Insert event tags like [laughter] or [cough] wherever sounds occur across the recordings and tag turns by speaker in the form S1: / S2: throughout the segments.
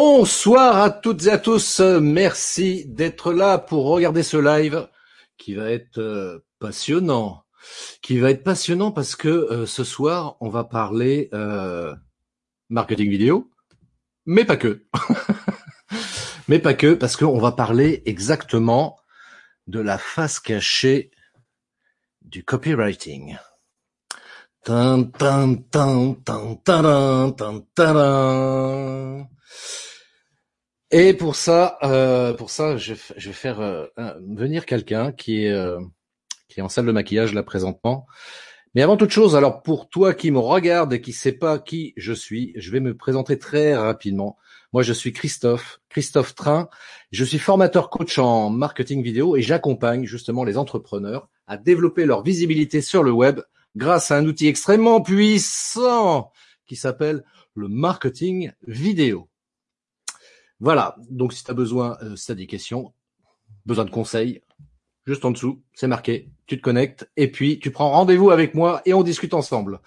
S1: Bonsoir à toutes et à tous. Merci d'être là pour regarder ce live qui va être euh, passionnant. Qui va être passionnant parce que euh, ce soir, on va parler euh, marketing vidéo, mais pas que. [laughs] mais pas que, parce qu'on va parler exactement de la face cachée du copywriting. Tan, tan, tan, tan, Et pour ça, euh, pour ça, je, vais faire euh, venir quelqu'un qui est euh, qui est en salle de maquillage là présentement. Mais avant toute chose, alors pour toi qui me regarde et qui sait pas qui je suis, je vais me présenter très rapidement. Moi, je suis Christophe, Christophe Train. Je suis formateur coach en marketing vidéo et j'accompagne justement les entrepreneurs à développer leur visibilité sur le web grâce à un outil extrêmement puissant qui s'appelle le marketing vidéo. Voilà, donc si tu as besoin, euh, si tu des questions, besoin de conseils, juste en dessous, c'est marqué, tu te connectes et puis tu prends rendez-vous avec moi et on discute ensemble.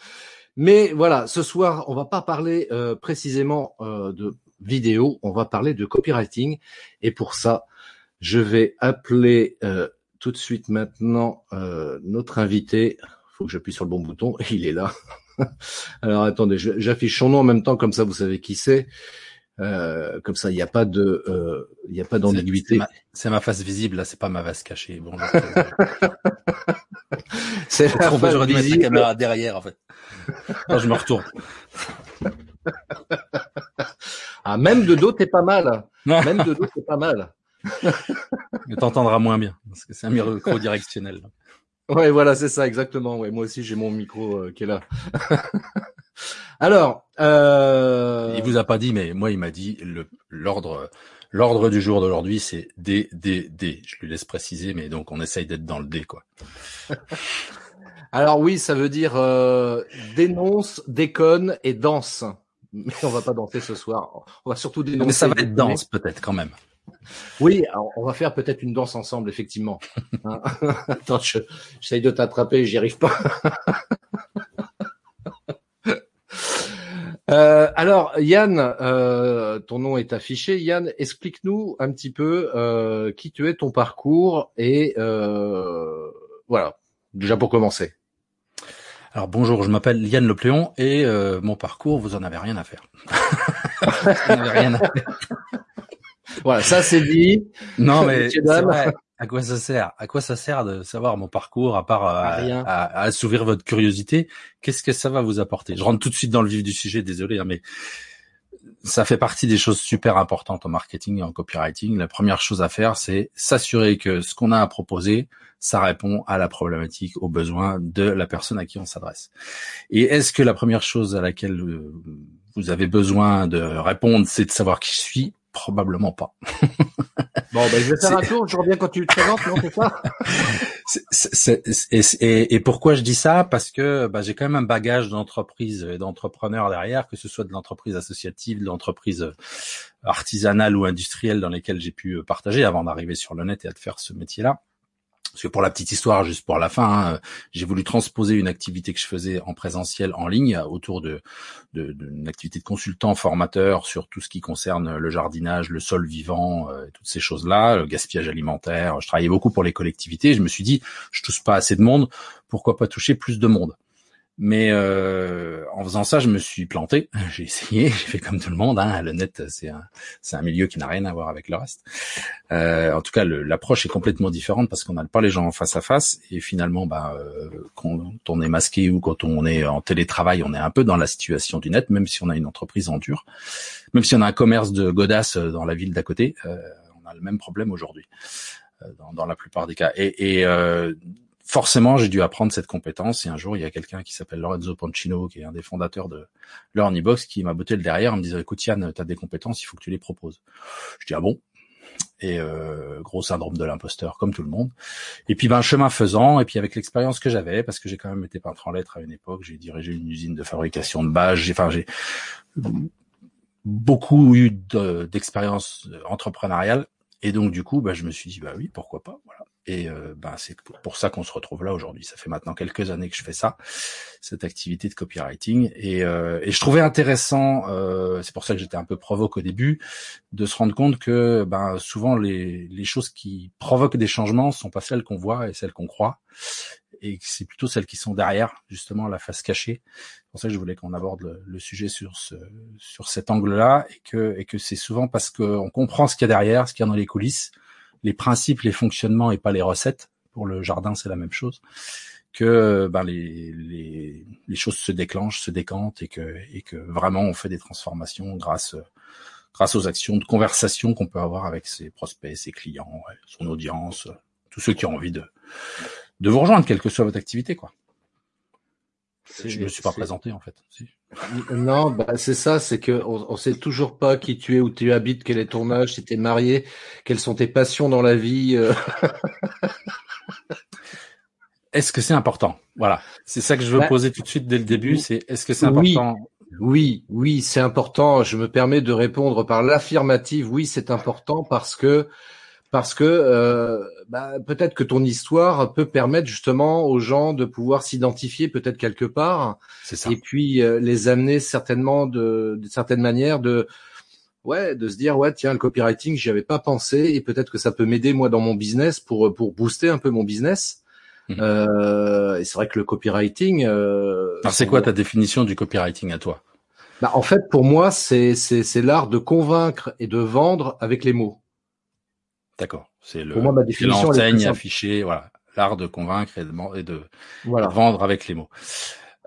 S1: Mais voilà, ce soir, on va pas parler euh, précisément euh, de vidéo, on va parler de copywriting et pour ça, je vais appeler tout de suite maintenant notre invité faut que j'appuie sur le bon bouton. [laughs] Il est là. [laughs] Alors attendez, j'affiche son nom en même temps, comme ça vous savez qui c'est. Euh, comme ça, il n'y a pas de, euh, il n'y a pas d'ambiguïté.
S2: C'est ma, face visible, là, c'est pas ma face cachée. Bon, [laughs]
S1: c'est la face
S2: J'aurais dû mettre la caméra derrière, en fait. Non, je me retourne. [laughs]
S1: ah, même de dos, t'es pas mal. Même de dos, c'est pas mal.
S2: Mais t'entendras moins bien, parce que c'est un micro directionnel.
S1: Ouais, voilà, c'est ça, exactement. Ouais, moi aussi, j'ai mon micro euh, qui est là. Alors, euh...
S2: il vous a pas dit, mais moi, il m'a dit le l'ordre l'ordre du jour d'aujourd'hui, c'est D D D. Je lui laisse préciser, mais donc on essaye d'être dans le D, quoi. [laughs]
S1: Alors oui, ça veut dire euh, dénonce, déconne et danse. Mais on va pas danser ce soir. On va surtout dénoncer.
S2: Mais ça va être danse peut-être quand même.
S1: Oui, on va faire peut-être une danse ensemble, effectivement. [laughs] Hein [laughs] Attends, j'essaye de t'attraper, j'y arrive pas. Euh, alors, Yann, euh, ton nom est affiché. Yann, explique-nous un petit peu euh, qui tu es, ton parcours et euh, voilà, déjà pour commencer.
S2: Alors bonjour, je m'appelle Yann Lepléon et euh, mon parcours, vous en avez rien à faire. [laughs] vous en avez rien à faire.
S1: Voilà, ça c'est dit.
S2: Non mais [laughs] à quoi ça sert? À quoi ça sert de savoir mon parcours à part à, à, assouvir votre curiosité? Qu'est-ce que ça va vous apporter? Je rentre tout de suite dans le vif du sujet, désolé, hein, mais ça fait partie des choses super importantes en marketing et en copywriting. La première chose à faire, c'est s'assurer que ce qu'on a à proposer, ça répond à la problématique, aux besoins de la personne à qui on s'adresse. Et est-ce que la première chose à laquelle euh, vous avez besoin de répondre, c'est de savoir qui je suis? Probablement pas.
S1: bon, ben, je vais faire un tour, je reviens quand tu te présentes, non,
S2: c'est ça? [laughs] Et, et, pourquoi je dis ça? Parce que bah, j'ai quand même un bagage d'entreprise et d'entrepreneurs derrière, que ce soit de l'entreprise associative, de l'entreprise artisanale ou industrielle dans lesquelles j'ai pu partager avant d'arriver sur le net et à faire ce métier-là. Parce que pour la petite histoire, juste pour la fin, hein, j'ai voulu transposer une activité que je faisais en présentiel en ligne autour d'une activité de consultant formateur sur tout ce qui concerne le jardinage, le sol vivant, euh, toutes ces choses-là, le gaspillage alimentaire. Je travaillais beaucoup pour les collectivités. Je me suis dit, je touche pas assez de monde, pourquoi pas toucher plus de monde? Mais euh, en faisant ça, je me suis planté. [laughs] J'ai essayé, j'ai fait comme tout le monde. Hein. Le net, c'est un, c'est un milieu qui n'a rien à voir avec le reste. Euh, en tout cas, l'approche est complètement différente parce qu'on n'a pas les gens en face à face. Et finalement, bah, euh, quand on est masqué ou quand on est en télétravail, on est un peu dans la situation du net, même si on a une entreprise en dur, même si on a un commerce de godasses dans la ville d'à côté, euh, on a le même problème aujourd'hui. Euh, dans, dans, la plupart des cas. Et, et euh, forcément, j'ai dû apprendre cette compétence. Et un jour, il y a quelqu'un qui s'appelle Lorenzo Pancino, qui est un des fondateurs de Learnybox, qui m'a botté le derrière en me disant, écoute Yann, tu as des compétences, il faut que tu les proposes. Je dis, ah bon? Et euh, gros syndrome de l'imposteur comme tout le monde. Et puis ben chemin faisant, et puis avec l'expérience que j'avais, parce que j'ai quand même été peintre en lettres à une époque, j'ai dirigé une usine de fabrication de j'ai enfin j'ai beaucoup eu d'expérience entrepreneuriale, et donc du coup, ben, je me suis dit bah oui, pourquoi pas, voilà. Et euh, ben c'est pour ça qu'on se retrouve là aujourd'hui. Ça fait maintenant quelques années que je fais ça, cette activité de copywriting. Et, euh, et je trouvais intéressant, euh, c'est pour ça que j'étais un peu provoque au début, de se rendre compte que ben souvent les, les choses qui provoquent des changements sont pas celles qu'on voit et celles qu'on croit, et c'est plutôt celles qui sont derrière, justement la face cachée. C'est pour ça que je voulais qu'on aborde le, le, sujet sur ce sur cet angle-là, et que et que c'est souvent parce qu'on comprend ce qu'il y a derrière, ce qu'il y a dans les coulisses les principes, les fonctionnements et pas les recettes. Pour le jardin, c'est la même chose. Que ben, les, les, choses se déclenchent, se décantent et que, et que vraiment on fait des transformations grâce, grâce aux actions de conversation qu'on peut avoir avec ses prospects, ses clients, son audience, tous ceux qui ont envie de, de vous rejoindre, quelle que soit votre activité, quoi. Je me suis pas présenté en fait. Si.
S1: Non, bah c'est ça, c'est que on, on, sait toujours pas qui tu es, où tu habites, quel est ton âge, si tu es marié, quelles sont tes passions dans la vie. Euh. [laughs]
S2: est-ce que c'est important? Voilà, c'est ça que je veux bah, poser tout de suite dès le début. C'est est-ce que c'est important?
S1: Oui, oui, c'est important. Je me permets de répondre par l'affirmative. Oui, c'est important parce que parce que euh, bah, peut-être que ton histoire peut permettre justement aux gens de pouvoir s'identifier peut-être quelque part,
S2: ça.
S1: et puis euh, les amener certainement de, de certaines manières de ouais de se dire ouais tiens le copywriting j'y avais pas pensé et peut-être que ça peut m'aider moi dans mon business pour pour booster un peu mon business. Mmh. Euh, et c'est vrai que le copywriting. Euh,
S2: Alors c'est quoi ta définition du copywriting à toi?
S1: Bah, en fait pour moi c'est c'est l'art de convaincre et de vendre avec les mots.
S2: D'accord. C'est le l'enseigne affichée, voilà, l'art de convaincre et de, et de, voilà. de vendre avec les mots.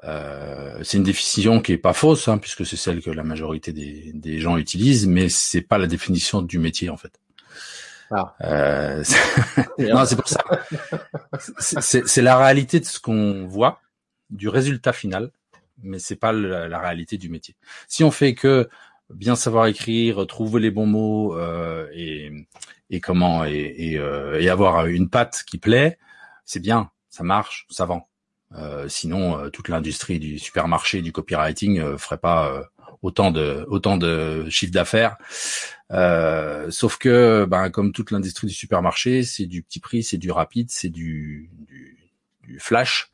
S2: Euh, c'est une définition qui est pas fausse, hein, puisque c'est celle que la majorité des, des gens utilisent, mais c'est pas la définition du métier en fait. Ah. Euh, [laughs] non, c'est pour ça. C'est la réalité de ce qu'on voit, du résultat final, mais c'est pas la, la, réalité du métier. Si on fait que bien savoir écrire, trouver les bons mots euh, et, comment et, euh, avoir une patte qui plaît, c'est bien, ça marche, ça vend. Euh, sinon, euh, toute l'industrie du supermarché du copywriting euh, ferait pas euh, autant de autant chiffre d'affaires. sauf que, ben, comme toute l'industrie du supermarché, c'est du petit prix, c'est du rapide, c'est du, du, du flash,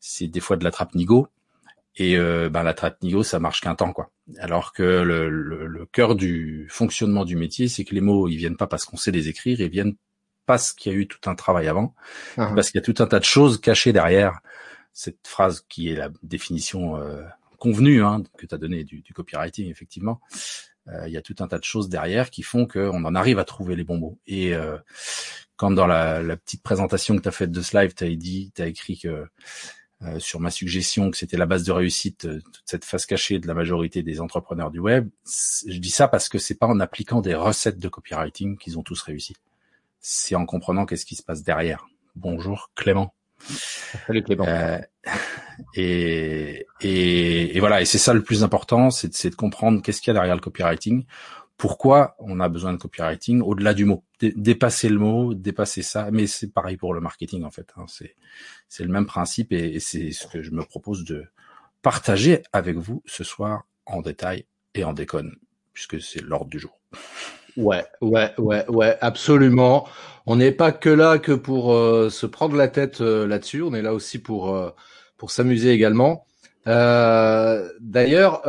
S2: c'est des fois de la trappe nigo. Et euh, ben, la trappe nigo, ça marche qu'un temps, quoi. Alors que le, le, le cœur du fonctionnement du métier, c'est que les mots, ils viennent pas parce qu'on sait les écrire, ils viennent parce qu'il y a eu tout un travail avant, uh-huh. parce qu'il y a tout un tas de choses cachées derrière cette phrase qui est la définition euh, convenue hein, que tu as donnée du, du, copywriting, effectivement. Euh, il y a tout un tas de choses derrière qui font qu'on en arrive à trouver les bons mots. Et euh, quand dans la, la, petite présentation que tu as faite de ce live, tu as dit, tu as écrit que euh, sur ma suggestion que c'était la base de réussite, euh, toute cette face cachée de la majorité des entrepreneurs du web. Je dis ça parce que c'est pas en appliquant des recettes de copywriting qu'ils ont tous réussi. C'est en comprenant qu'est-ce qui se passe derrière. Bonjour Clément.
S1: Salut Clément.
S2: Euh, et, et, et, voilà, et c'est ça le plus important, c'est de, de comprendre qu'est-ce qu'il y a derrière le copywriting pourquoi on a besoin de copywriting au-delà du mot. dépasser le mot, dépasser ça, mais c'est pareil pour le marketing en fait. Hein. C'est le même principe et, c'est ce que je me propose de partager avec vous ce soir en détail et en déconne, puisque c'est l'ordre du jour.
S1: Ouais, ouais, ouais, ouais, absolument. On n'est pas que là que pour euh, se prendre la tête euh, là-dessus. On est là aussi pour euh, pour s'amuser également. D'ailleurs,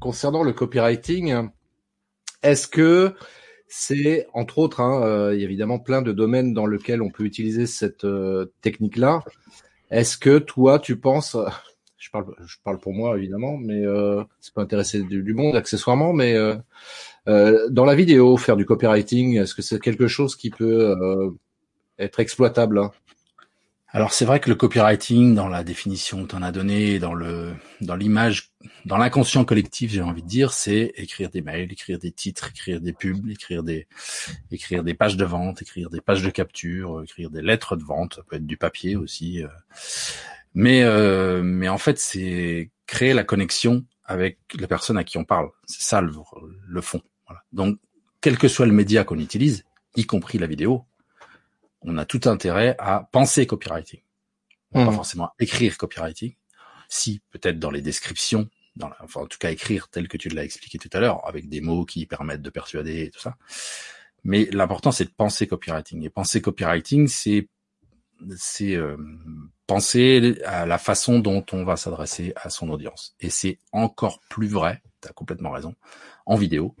S1: concernant le copywriting, est-ce que c'est, entre autres, il y a évidemment plein de domaines dans lesquels on peut utiliser cette euh, technique-là. Est-ce que toi, tu penses, [laughs] je parle, je parle pour moi évidemment, mais euh, c'est pas intéressé du, du, monde accessoirement, mais euh, euh, dans la vidéo, faire du copywriting, est-ce que c'est quelque chose qui peut être exploitable hein?
S2: Alors c'est vrai que le copywriting, dans la définition que tu en as donnée, dans le dans l'image, dans l'inconscient collectif, j'ai envie de dire, c'est écrire des mails, écrire des titres, écrire des pubs, écrire des écrire des pages de vente, écrire des pages de capture, écrire des lettres de vente, ça peut être du papier aussi. Euh. Mais euh, mais en fait, c'est créer la connexion avec la personne à qui on parle. C'est ça le, le fond. Donc quel que soit le média qu'on utilise, y compris la vidéo, on a tout intérêt à penser copywriting. Pas mmh. forcément écrire copywriting. Si, peut-être dans les descriptions, dans enfin, en tout cas écrire tel que tu l'as expliqué tout à l'heure, avec des mots qui permettent de persuader et tout ça. Mais l'important, c'est de penser copywriting. Et penser copywriting, c'est c'est euh, penser à la façon dont on va s'adresser à son audience. Et c'est encore plus vrai, tu as complètement raison, en vidéo,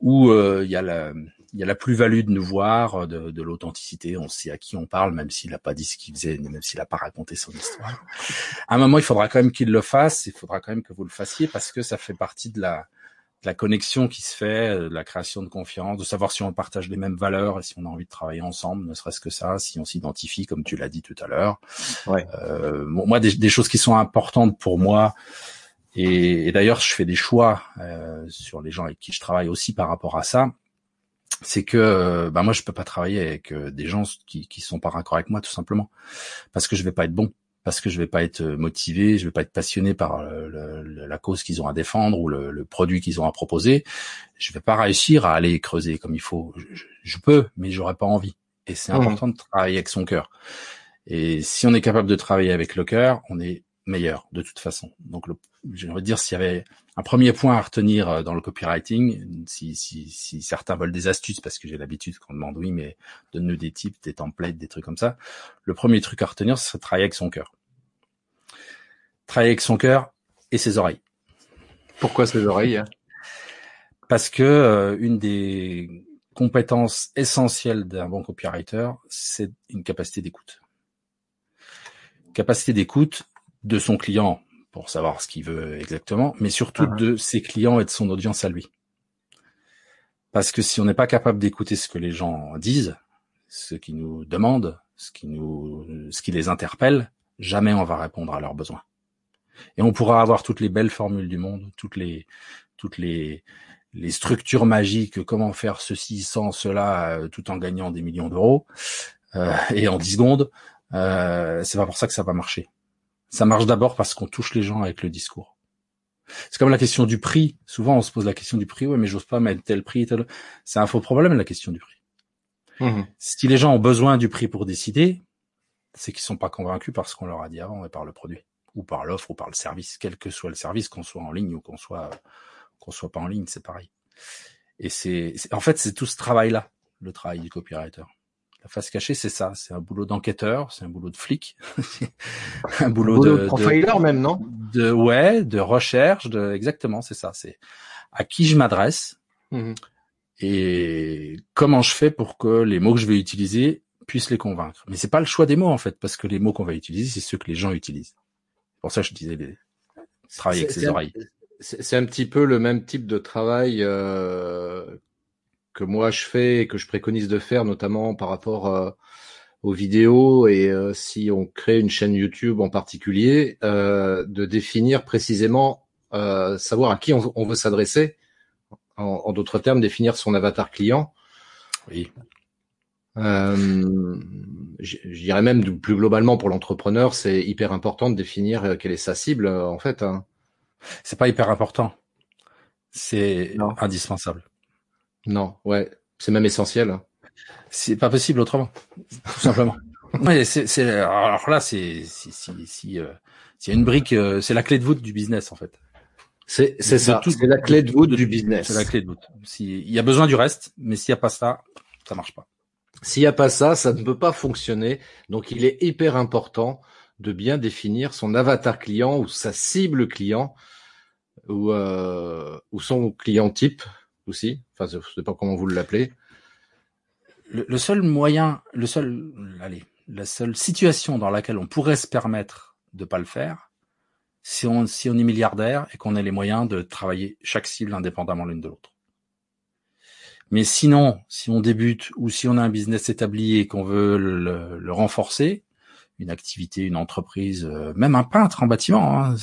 S2: où euh, il y a la il y a la plus-value de nous voir, de, de l'authenticité, on sait à qui on parle, même s'il n'a pas dit ce qu'il faisait, même s'il n'a pas raconté son histoire. À un moment, il faudra quand même qu'il le fasse, il faudra quand même que vous le fassiez, parce que ça fait partie de la, la connexion qui se fait, euh, de la création de confiance, de savoir si on partage les mêmes valeurs et si on a envie de travailler ensemble, ne serait-ce que ça, si on s'identifie, comme tu l'as dit tout à l'heure. Ouais. Euh, moi, des, des, choses qui sont importantes pour moi, et, et d'ailleurs, je fais des choix euh, sur les gens avec qui je travaille aussi par rapport à ça. C'est que bah moi je peux pas travailler avec euh, des gens qui qui sont pas raccord avec moi tout simplement parce que je vais pas être bon parce que je vais pas être euh, motivé, je vais pas être passionné par euh, la cause qu'ils ont à défendre ou le, produit qu'ils ont à proposer, je vais pas réussir à aller creuser comme il faut. Je, peux, mais j'aurais pas envie. Et c'est mmh. important de travailler avec son cœur. Et si on est capable de travailler avec le cœur, on est meilleur de toute façon. Donc, j'aimerais dire s'il y avait un premier point à retenir euh, dans le copywriting, si, si, si certains veulent des astuces, parce que j'ai l'habitude qu'on demande oui, mais donne-nous des types, des templates, des trucs comme ça. Le premier truc à retenir, c'est travailler avec son cœur. Travailler avec son cœur et ses oreilles.
S1: Pourquoi ses oreilles hein?
S2: Parce que euh, une des compétences essentielles d'un bon copywriter, c'est une capacité d'écoute. Capacité d'écoute de son client pour savoir ce qu'il veut exactement, mais surtout uh-huh. de ses clients et de son audience à lui. Parce que si on n'est pas capable d'écouter ce que les gens disent, ce qu'ils nous demandent, ce qui nous, ce qui les interpelle, jamais on va répondre à leurs besoins. Et on pourra avoir toutes les belles formules du monde, toutes les, toutes les, les structures magiques, comment faire ceci sans cela, euh, tout en gagnant des millions d'euros euh, et en 10 secondes. Euh, c'est pas pour ça que ça va marcher. Ça marche d'abord parce qu'on touche les gens avec le discours. C'est comme la question du prix. Souvent, on se pose la question du prix. Ouais, mais j'ose pas mettre tel prix, tel. C'est un faux problème, la question du prix. Mmh. Si les gens ont besoin du prix pour décider, c'est qu'ils sont pas convaincus par ce qu'on leur a dit avant et par le produit, ou par l'offre, ou par le service, quel que soit le service, qu'on soit en ligne ou qu'on soit qu'on soit pas en ligne, c'est pareil. Et c'est, en fait, c'est tout ce travail-là, le travail du copywriter. La face cachée, c'est ça. C'est un boulot d'enquêteur, c'est un boulot de flic, [laughs]
S1: un boulot, de, profiler même, non?
S2: De ouais, de recherche, de exactement, c'est ça. C'est à qui je m'adresse mmh et comment je fais pour que les mots que je vais utiliser puissent les convaincre. Mais c'est pas le choix des mots en fait, parce que les mots qu'on va utiliser, c'est ceux que les gens utilisent. Pour ça, je disais les... travailler avec ses oreilles.
S1: C'est un petit peu le même type de travail euh, que moi je fais et que je préconise de faire, notamment par rapport euh, aux vidéos et euh, si on crée une chaîne YouTube en particulier, euh, de définir précisément, savoir à qui on, veut s'adresser. En, d'autres termes, définir son avatar client.
S2: Oui.
S1: Euh, je dirais même plus globalement pour l'entrepreneur, c'est hyper important de définir quelle est sa cible en fait. Hein.
S2: C'est pas hyper important, c'est indispensable.
S1: Non, ouais, c'est même essentiel. Hein.
S2: C'est pas possible autrement, tout simplement. [laughs] ouais, c'est, alors là, c'est si si si euh, s'il y a une brique, euh, c'est la clé de voûte du business en fait.
S1: C'est c'est ça, c'est la clé de voûte du business.
S2: C'est la clé de voûte. il y a besoin du reste, mais s'il y a pas ça, ça marche pas.
S1: S'il y a pas ça, ça ne peut pas fonctionner. Donc il est hyper important de bien définir son avatar client ou sa cible client ou euh, ou son client type aussi. Enfin, je sais pas comment vous l'appelez.
S2: Le, seul moyen, le seul, allez, la seule situation dans laquelle on pourrait se permettre de pas le faire, si on, si on est milliardaire et qu'on a les moyens de travailler chaque cible indépendamment l'une de l'autre. Mais sinon, si on débute ou si on a un business établi et qu'on veut le renforcer, une activité, une entreprise, euh, même un peintre en bâtiment, hein,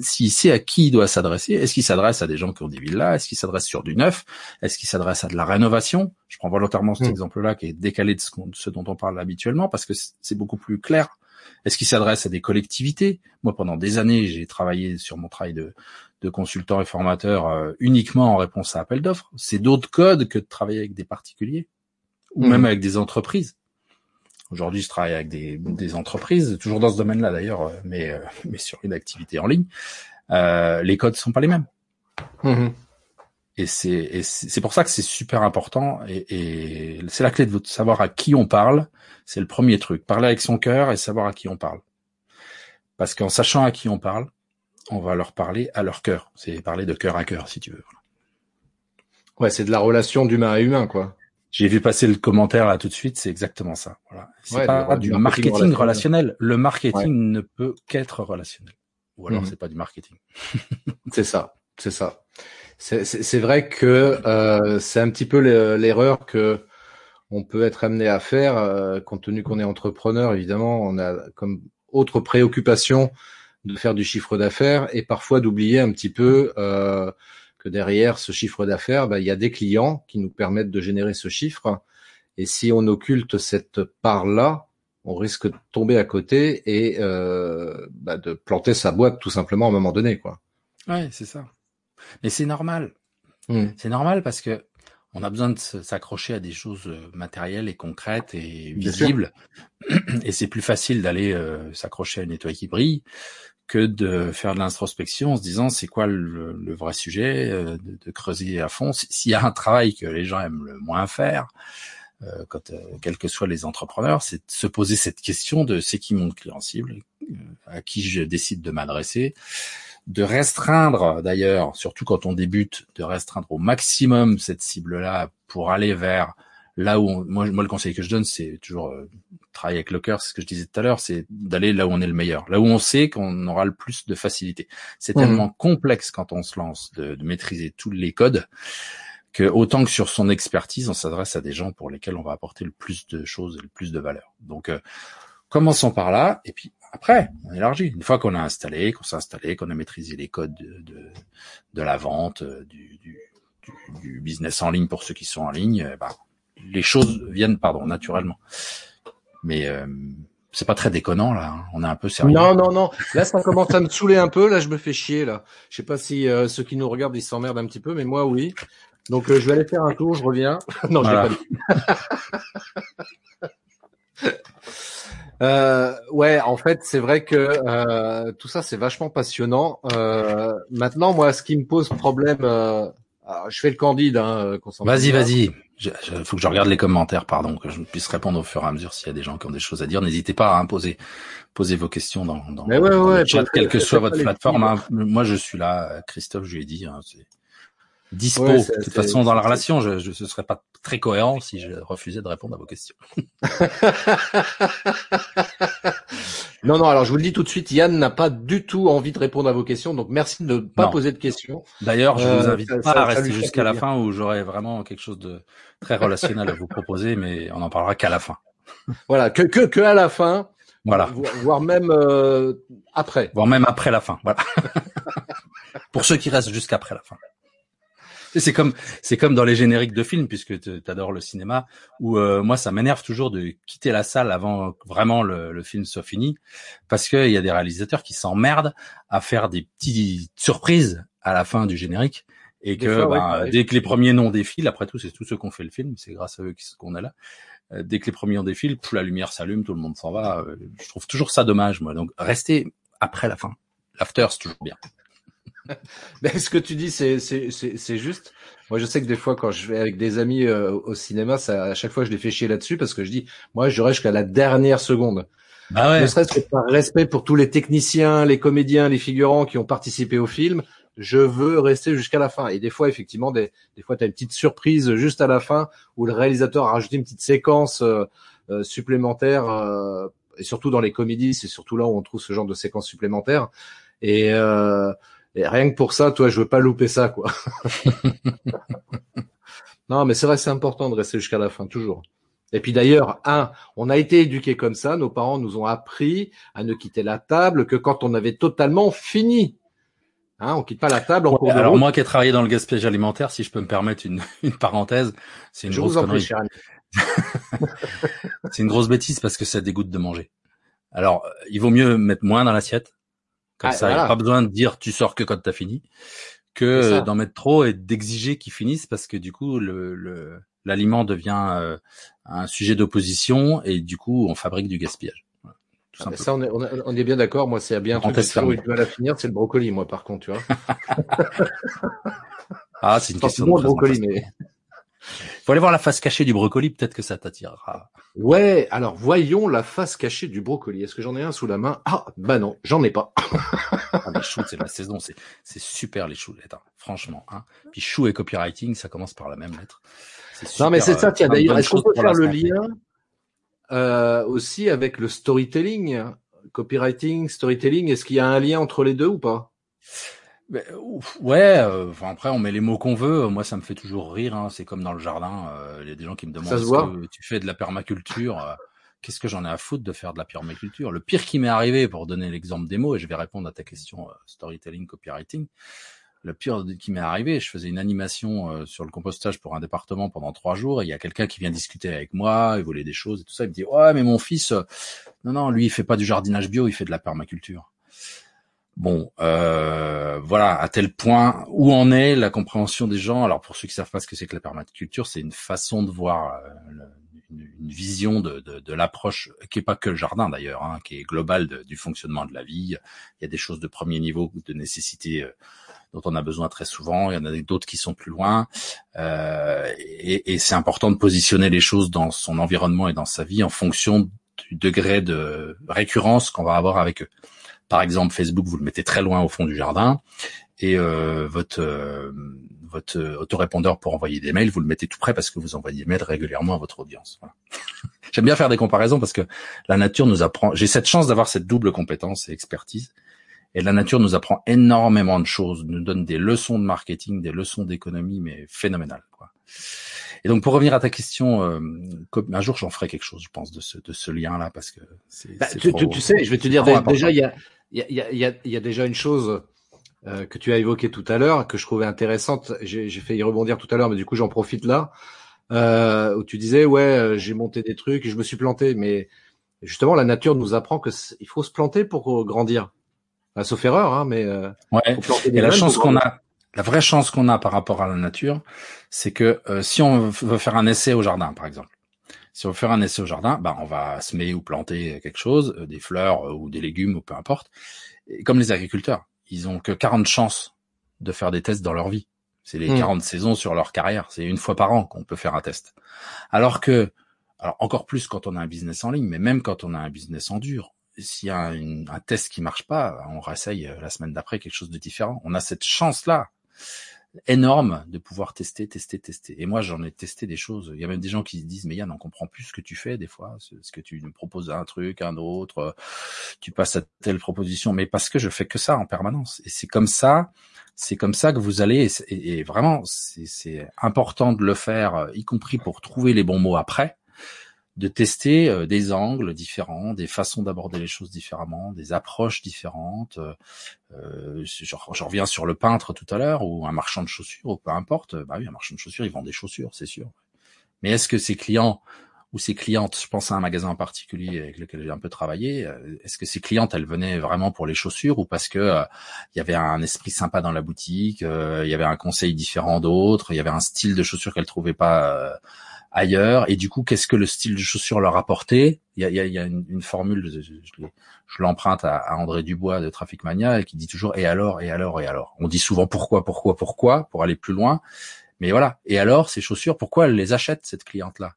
S2: s'il sait à qui il doit s'adresser, est-ce qu'il s'adresse à des gens qui ont des villas, est-ce qu'il s'adresse sur du neuf, est-ce qu'il s'adresse à de la rénovation? Je prends volontairement cet hmm. exemple-là qui est décalé de ce, ce, dont on parle habituellement parce que c'est beaucoup plus clair. Est-ce qu'il s'adresse à des collectivités? Moi, pendant des années, j'ai travaillé sur mon travail de, de consultant et formateur euh, uniquement en réponse à appel d'offres. C'est d'autres codes que de travailler avec des particuliers ou hmm. même avec des entreprises. Aujourd'hui, je travaille avec des, des entreprises, toujours dans ce domaine-là d'ailleurs, euh, mais, euh, [laughs] mais sur une activité en ligne. Euh, les codes sont pas les mêmes.
S1: Mhm.
S2: Et c'est c'est pour ça que c'est super important et, et c'est la clé de savoir à qui on parle. C'est le premier truc. Parler avec son cœur et savoir à qui on parle. Parce qu'en sachant à qui on parle, on va leur parler à leur cœur. C'est parler de cœur à cœur, si tu veux.
S1: Ouais, c'est de la relation d'humain à humain, quoi.
S2: J'ai vu passer le commentaire là tout de suite, c'est exactement ça. Voilà. C'est pas du marketing, relationnel. Le marketing ne peut qu'être relationnel. Ou alors mhm. c'est pas du marketing. [laughs] [laughs]
S1: c'est ça, c'est ça. C'est vrai que euh, c'est un petit peu l'erreur que on peut être amené à faire, euh, compte tenu qu'on est entrepreneur. Évidemment, on a comme autre préoccupation de faire du chiffre d'affaires et parfois d'oublier un petit peu euh, que derrière ce chiffre d'affaires, bah, il y a des clients qui nous permettent de générer ce chiffre. Et si on occulte cette part-là, on risque de tomber à côté et euh, bah, de planter sa boîte tout simplement à un moment donné, quoi.
S2: Ouais, c'est ça. Mais c'est normal. Hmm. C'est normal parce que on a besoin de s'accrocher à des choses euh, matérielles et concrètes et visibles. Et c'est plus facile d'aller euh, s'accrocher à une étoile qui brille que de faire de l'introspection en se disant c'est quoi le, vrai sujet, euh, de, creuser à fond. S'il y a un travail que les gens aiment le moins faire, euh, quand, euh, quels que soient les entrepreneurs, c'est de se poser cette question de c'est qui mon client cible, à qui je décide de m'adresser, de restreindre d'ailleurs, surtout quand on débute, de restreindre au maximum cette cible-là pour aller vers là où moi, moi le conseil que je donne, c'est toujours euh, travailler avec le cœur, c'est ce que je disais tout à l'heure, c'est d'aller là où on est le meilleur, là où on sait qu'on aura le plus de facilité. C'est tellement complexe quand on se lance de, de, maîtriser tous les codes que autant que sur son expertise, on s'adresse à des gens pour lesquels on va apporter le plus de choses et le plus de valeur. Donc euh, commençons par là et puis après, on élargit. Une fois qu'on a installé, qu'on s'est installé, qu'on a maîtrisé les codes de, de, de la vente, euh, du, du, du, business en ligne pour ceux qui sont en ligne, bah, les choses viennent, pardon, naturellement. Mais euh, c'est pas très déconnant là. Hein. On est un peu sérieux.
S1: Non, non, non. Là, ça commence à me saouler un peu. Là, je me fais chier là. Je sais pas si euh, ceux qui nous regardent ils s'emmerdent un petit peu, mais moi oui. Donc euh, je vais aller faire un tour. Je reviens. [laughs] non, voilà. j'ai pas ouais, en fait, c'est vrai que tout ça, c'est vachement passionnant. maintenant, moi, ce qui me pose problème, je fais le candide. Hein,
S2: vas-y, vas-y. Il faut que je regarde les commentaires, pardon, que je puisse répondre au fur et à mesure s'il y a des gens qui ont des choses à dire. N'hésitez pas à poser, poser vos questions dans, dans,
S1: ouais, ouais,
S2: le chat, quelle que soit votre plateforme. Hein. Moi, je suis là. Christophe, je lui ai dit, hein, c'est dispo. de toute façon, dans la relation, je, je, ce serait pas très cohérent si je refusais de répondre à vos questions. [laughs] [laughs]
S1: Non, non, alors je vous le dis tout de suite, Yann n'a pas du tout envie de répondre à vos questions, donc merci de ne pas poser de questions.
S2: D'ailleurs, je vous euh, invite pas à rester jusqu'à la fin où j'aurai vraiment quelque chose de très relationnel à vous proposer, mais on en parlera qu'à la fin. [laughs]
S1: Voilà, que, que, que à la fin. Voilà. Voire même euh, après.
S2: Voire même après la fin, voilà. Pour ceux qui restent jusqu'après la fin. C'est comme c'est comme dans les génériques de films puisque tu adores le cinéma où euh, moi ça m'énerve toujours de quitter la salle avant vraiment le, le film soit fini parce qu'il y a des réalisateurs qui s'emmerdent à faire des petites surprises à la fin du générique et que ben, dès que les premiers noms défilent, après tout c'est tous ceux qui ont fait le film, c'est grâce à eux qu'on est là. Euh, dès que les premiers noms défilent, la lumière s'allume, tout le monde s'en va. Euh, je trouve toujours ça dommage moi. Donc restez après la fin. L'after c'est toujours bien.
S1: Mais [laughs] ce que tu dis, c'est c'est juste. Moi, je sais que des fois, quand je vais avec des amis euh, au cinéma, ça, à chaque fois, je les fais chier là-dessus parce que je dis, moi, je reste jusqu'à la dernière seconde. Bah ouais. Ne serait-ce que par respect pour tous les techniciens, les comédiens, les figurants qui ont participé au film, je veux rester jusqu'à la fin. Et des fois, effectivement, des, des fois, tu as une petite surprise juste à la fin où le réalisateur a rajouté une petite séquence euh, euh, supplémentaire. et surtout dans les comédies, c'est surtout là où on trouve ce genre de séquence supplémentaire. Et euh, et rien que pour ça, toi, je veux pas louper ça, quoi. [laughs] non, mais c'est vrai, c'est important de rester jusqu'à la fin, toujours. Et puis d'ailleurs, un, on a été éduqués comme ça, nos parents nous ont appris à ne quitter la table que quand on avait totalement fini. Hein, on quitte pas la table.
S2: En alors moi qui ai travaillé dans le gaspillage alimentaire, si je peux me permettre une, [laughs] une parenthèse, c'est une je grosse connerie. [laughs] c'est une grosse bêtise parce que ça dégoûte de manger. Alors, il vaut mieux mettre moins dans l'assiette comme ah, ça, il n'y a pas besoin de dire tu sors que quand t'as fini, que d'en mettre trop et d'exiger qu'ils finissent parce que du coup le l'aliment devient euh, un sujet d'opposition et du coup on fabrique du gaspillage.
S1: Ah, ça, on est, on est bien d'accord. Moi, c'est bien un truc où tu vas la finir, c'est le brocoli, moi, par contre, tu vois. [laughs]
S2: Ah, c'est une question de
S1: brocoli, mais
S2: faut aller voir la face cachée du brocoli, peut-être que ça t'attirera.
S1: Ouais, alors voyons la face cachée du brocoli. Est-ce que j'en ai un sous la main? Ah, bah non, j'en ai pas.
S2: ah, les choux, c'est la saison, c'est super les choux, lettres, franchement. Hein. Puis chou et copywriting, ça commence par la même lettre.
S1: non, mais c'est ça, tiens, d'ailleurs, est-ce qu'on peut faire le lien euh, aussi avec le storytelling? Copywriting, storytelling, est-ce qu'il y a un lien entre les deux ou pas?
S2: Ouais, euh, enfin après on met les mots qu'on veut. Moi ça me fait toujours rire. Hein. C'est comme dans le jardin. Euh, il y a des gens qui me demandent est-ce que tu fais de la permaculture. Euh, qu'est-ce que j'en ai à foutre de faire de la permaculture? Le pire qui m'est arrivé, pour donner l'exemple des mots, et je vais répondre à ta question storytelling, copywriting. Le pire qui m'est arrivé, je faisais une animation sur le compostage pour un département pendant trois jours, et il y a quelqu'un qui vient discuter avec moi, il voulait des choses et tout ça. Il me dit ouais mais mon fils, non non lui il fait pas du jardinage bio, il fait de la permaculture. Bon, euh, voilà, à tel point où en est la compréhension des gens? Alors pour ceux qui savent pas ce que c'est que la permaculture, c'est une façon de voir, euh, une, vision de, l'approche qui est pas que le jardin d'ailleurs, hein, qui est globale du fonctionnement de la vie. Il y a des choses de premier niveau de nécessité euh, dont on a besoin très souvent. Il y en a d'autres qui sont plus loin. et, et c'est important de positionner les choses dans son environnement et dans sa vie en fonction du degré de récurrence qu'on va avoir avec eux. Par exemple, Facebook, vous le mettez très loin au fond du jardin et euh, votre euh, votre autorépondeur pour envoyer des mails, vous le mettez tout près parce que vous envoyez des mails régulièrement à votre audience. [laughs] J'aime bien faire des comparaisons parce que la nature nous apprend. J'ai cette chance d'avoir cette double compétence et expertise. Et la nature nous apprend énormément de choses, nous donne des leçons de marketing, des leçons d'économie, mais phénoménales. Et donc pour revenir à ta question, euh, un jour j'en ferai quelque chose, je pense, de ce, de ce lien-là, parce que c'est.
S1: Bah, tu, tu, sais, je vais te dire déjà, il y a, y, a, y, a, y a déjà une chose euh, que tu as évoquée tout à l'heure, que je trouvais intéressante. J'ai fait y rebondir tout à l'heure, mais du coup j'en profite là, euh, où tu disais ouais, euh, j'ai monté des trucs, et je me suis planté, mais justement la nature nous apprend que il faut se planter pour grandir. sauf erreur, hein, mais
S2: euh, ouais. Et la chance qu'on a, la vraie chance qu'on a par rapport à la nature, c'est que euh, si on veut faire un essai au jardin, par exemple, si on veut faire un essai au jardin, bah on va semer ou planter quelque chose, euh, des fleurs euh, ou des légumes ou peu importe. Et comme les agriculteurs, ils ont que 40 chances de faire des tests dans leur vie. C'est les 40 hmm. saisons sur leur carrière. C'est une fois par an qu'on peut faire un test. Alors que, alors encore plus quand on a un business en ligne, mais même quand on a un business en dur, s'il y a un test qui marche pas, on réessaye la semaine d'après quelque chose de différent. On a cette chance-là énorme de pouvoir tester, tester, tester. Et moi, j'en ai testé des choses. Il y a même des gens qui se disent, mais Yann, on comprend plus ce que tu fais des fois, ce que tu nous proposes un truc, un autre, tu passes à telle proposition, mais parce que je fais que ça en permanence. Et c'est comme ça, c'est comme ça que vous allez, et, et vraiment, c'est important de le faire, y compris pour trouver les bons mots après de tester euh, des angles différents, des façons d'aborder les choses différemment, des approches différentes. Euh, euh je, reviens sur le peintre tout à l'heure ou un marchand de chaussures ou peu importe. Bah oui, un marchand de chaussures, il vend des chaussures, c'est sûr. Mais est-ce que ses clients ou ses clientes, je pense à un magasin en particulier avec lequel j'ai un peu travaillé, euh, est-ce que ses clientes, elles venaient vraiment pour les chaussures ou parce que il y avait un esprit sympa dans la boutique, il y avait un conseil différent d'autres, il y avait un style de chaussures qu'elles trouvaient pas ailleurs. Et du coup, qu'est-ce que le style de chaussure leur apportait Il y a, il y a une, une, formule, je, je, l'emprunte à, à, André Dubois de Traffic Mania, qui dit toujours et alors, et alors, et alors. On dit souvent pourquoi, pourquoi, pourquoi, pour aller plus loin. Mais voilà. Et alors, ces chaussures, pourquoi elle les achète cette cliente-là?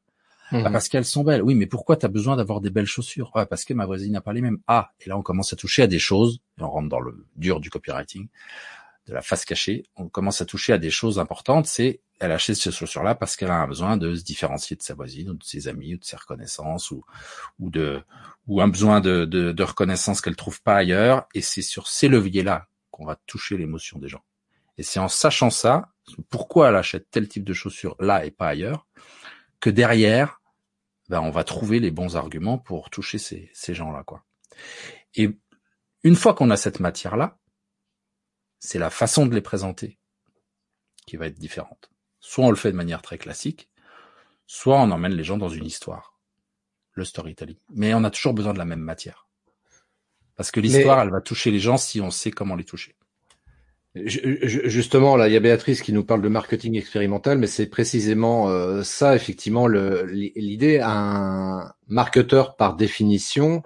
S2: Bah, mhm. parce qu'elles sont belles. Oui, mais pourquoi tu as besoin d'avoir des belles chaussures? Ouais, Parce que ma voisine n'a pas les mêmes. Ah, et là on commence à toucher à des choses, et on rentre dans le dur du copywriting, de la face cachée. On commence à toucher à des choses importantes. C'est elle achète ces chaussures-là parce qu'elle a un besoin de se différencier de sa voisine ou de ses amis ou de ses reconnaissances ou, ou de ou un besoin de, de, de reconnaissance qu'elle trouve pas ailleurs. Et c'est sur ces leviers-là qu'on va toucher l'émotion des gens. Et c'est en sachant ça, pourquoi elle achète tel type de chaussures là et pas ailleurs, que derrière, ben on va trouver les bons arguments pour toucher ces, ces gens-là, quoi. Et une fois qu'on a cette matière-là, c'est la façon de les présenter qui va être différente. Soit on le fait de manière très classique, soit on emmène les gens dans une histoire, le storytelling. Mais on a toujours besoin de la même matière. Parce que l'histoire, elle va toucher les gens si on sait comment les toucher.
S1: Justement, là, il y a Béatrice qui nous parle de marketing expérimental, mais c'est précisément euh, ça, effectivement, l'idée. Un marketeur, par définition,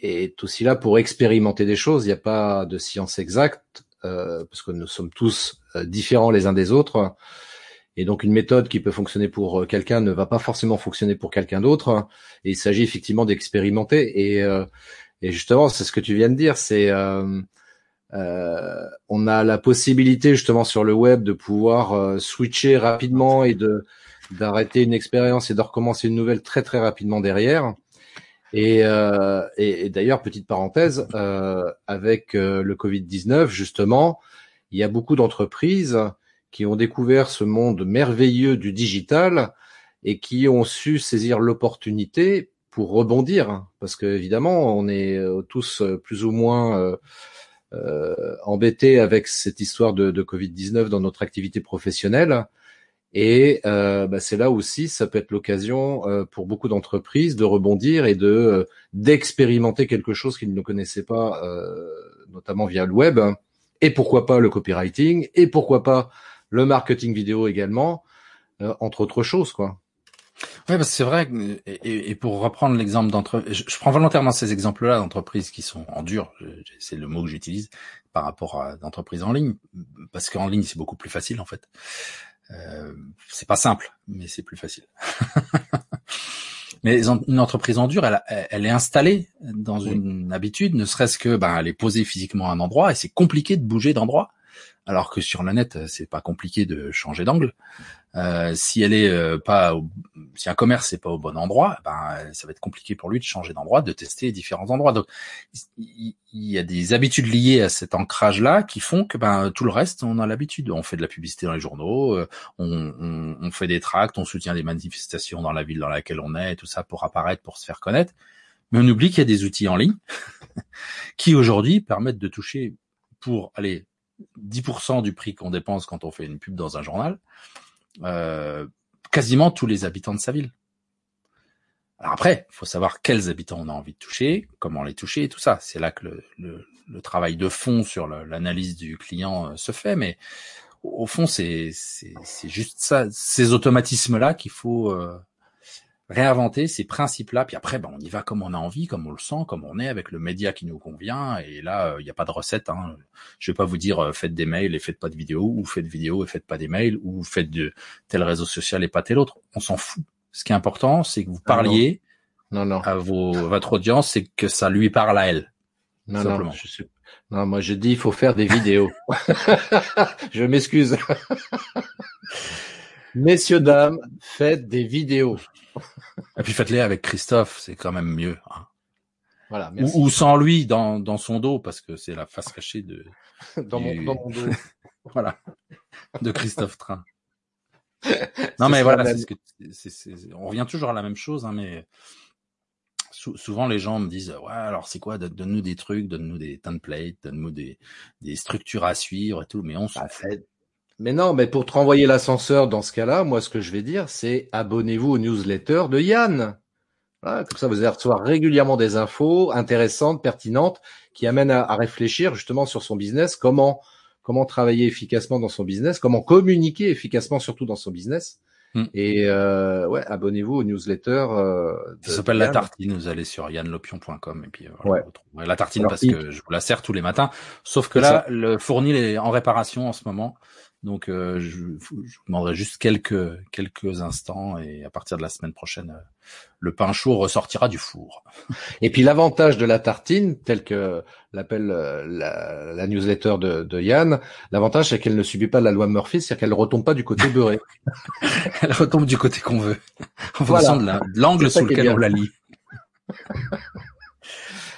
S1: est aussi là pour expérimenter des choses. Il n'y a pas de science exacte. euh, parce que nous sommes tous euh, différents les uns des autres. Et donc une méthode qui peut fonctionner pour quelqu'un ne va pas forcément fonctionner pour quelqu'un d'autre. Et il s'agit effectivement d'expérimenter. Et, et justement, c'est ce que tu viens de dire, c'est euh, on a la possibilité justement sur le web de pouvoir euh, switcher rapidement et de d'arrêter une expérience et de recommencer une nouvelle très très rapidement derrière. Et, euh, et, d'ailleurs, petite parenthèse, avec le Covid-19, justement, il y a beaucoup d'entreprises qui ont découvert ce monde merveilleux du digital et qui ont su saisir l'opportunité pour rebondir, parce que évidemment, on est tous plus ou moins euh, embêté avec cette histoire de, de Covid-19 dans notre activité professionnelle. Et euh, bah, c'est là aussi, ça peut être l'occasion euh, pour beaucoup d'entreprises de rebondir et de euh, d'expérimenter quelque chose qu'ils ne connaissaient pas, euh, notamment via le web. Et pourquoi pas le copywriting Et pourquoi pas le marketing vidéo également, entre autres choses, quoi.
S2: Oui, parce que c'est vrai. Et, et, pour reprendre l'exemple d'entreprise, je, prends volontairement ces exemples-là d'entreprises qui sont en dur. C'est le mot que j'utilise par rapport à d'entreprises en ligne, parce qu'en ligne c'est beaucoup plus facile en fait. Euh, c'est pas simple, mais c'est plus facile. [laughs] mais une entreprise en dur, elle, elle est installée dans une habitude, ne serait-ce que ben, elle est posée physiquement à un endroit et c'est compliqué de bouger d'endroit alors que sur la net, c'est pas compliqué de changer d'angle. Euh, si elle est euh, pas, si un commerce n'est pas au bon endroit, ben ça va être compliqué pour lui de changer d'endroit, de tester différents endroits. Donc il y, a des habitudes liées à cet ancrage-là qui font que ben tout le reste, on a l'habitude. On fait de la publicité dans les journaux, euh, on, on, fait des tracts, on soutient des manifestations dans la ville dans laquelle on est, tout ça pour apparaître, pour se faire connaître. Mais on oublie qu'il y a des outils en ligne [laughs] qui aujourd'hui permettent de toucher pour aller 10% du prix qu'on dépense quand on fait une pub dans un journal, euh, quasiment tous les habitants de sa ville. Alors après, il faut savoir quels habitants on a envie de toucher, comment les toucher et tout ça. C'est là que le, le, le, travail de fond sur l'analyse du client euh, se fait, mais au, fond, c'est juste ça, ces automatismes-là qu'il faut euh, réinventer ces principes-là. Puis après, ben, on y va comme on a envie, comme on le sent, comme on est, avec le média qui nous convient. Et là, il n'y a pas de recette. Hein. Je vais pas vous dire euh, faites des mails et faites pas de vidéos, ou faites vidéo et faites pas des mails, ou faites de tel réseau social et pas tel autre. On s'en fout. Ce qui est important, c'est que vous ah parliez non. Non, à vos, votre audience, c'est que ça lui parle à elle.
S1: Non, non, je non, moi je dis il faut faire des vidéos. [laughs] je m'excuse. Messieurs, dames, faites des vidéos. [laughs]
S2: Et puis faites-les avec Christophe, c'est quand même mieux. Hein. Voilà, Ou, sans lui dans, dans son dos, parce que c'est la face cachée de [laughs]
S1: dans, mon, dans mon dos. [laughs]
S2: voilà, de Christophe Train. non mais voilà, c'est ce que, on revient toujours à la même chose, hein, mais souvent les gens me disent ouais alors c'est quoi donne-nous des trucs, donne-nous des templates, donne-nous des, des structures à suivre et tout, mais on s'en bah, fait.
S1: Mais non, mais pour te renvoyer l'ascenseur dans ce cas-là, moi ce que je vais dire, c'est abonnez-vous aux newsletters de Yann. comme ça, vous allez recevoir régulièrement des infos intéressantes, pertinentes, qui amènent à, réfléchir justement sur son business, comment comment travailler efficacement dans son business, comment communiquer efficacement surtout dans son business. Hmm. Et euh, ouais, abonnez-vous aux newsletters. Euh,
S2: ça s'appelle La Tartine. Vous allez sur yannlopion.com et puis euh, ouais. La Tartine parce que je vous la sers tous les matins. Sauf que là, le fournil est en réparation en ce moment. Donc, euh, je, je, vous demanderai juste quelques quelques instants et à partir de la semaine prochaine, euh, le pain chaud ressortira du four.
S1: Et puis l'avantage de la tartine, tel que l'appelle euh, la, la, newsletter de, de Yann, l'avantage c'est qu'elle ne subit pas la loi Murphy, c'est-à-dire qu'elle retombe pas du côté [laughs] beurré.
S2: Elle retombe du côté qu'on veut, en fonction de l'angle sous lequel on la lit.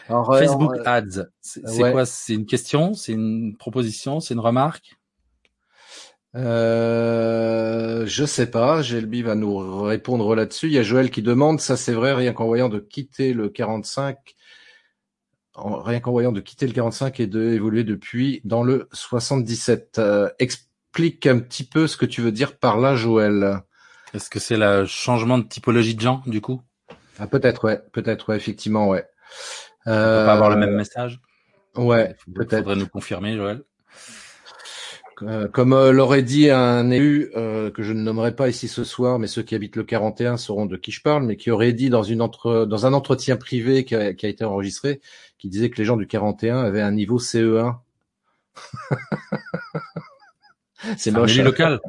S2: Facebook Ads, c'est quoi? C'est une question? C'est une proposition? C'est une remarque?
S1: Euh, je sais pas, Gelby va nous répondre là-dessus. Il y a Joël qui demande, ça c'est vrai, rien qu'en voyant de quitter le 45, rien qu'en voyant de quitter le 45 et de évoluer depuis dans le 77. Euh, explique un petit peu ce que tu veux dire par là, Joël.
S2: Est-ce que c'est le changement de typologie de gens, du coup?
S1: Ah, Peut-être, ouais, peut-être, ouais, effectivement, ouais.
S2: Euh, On peut pas avoir le même message?
S1: Ouais, peut-être.
S2: Faudrait nous confirmer, Joël.
S1: Euh, comme euh, l'aurait dit un élu euh, que je ne nommerai pas ici ce soir, mais ceux qui habitent le 41 sauront de qui je parle, mais qui aurait dit dans, une entre, dans un entretien privé qui a, qui a, été enregistré, qui disait que les gens du 41 avaient un niveau CE1. [laughs] c'est
S2: un élu local.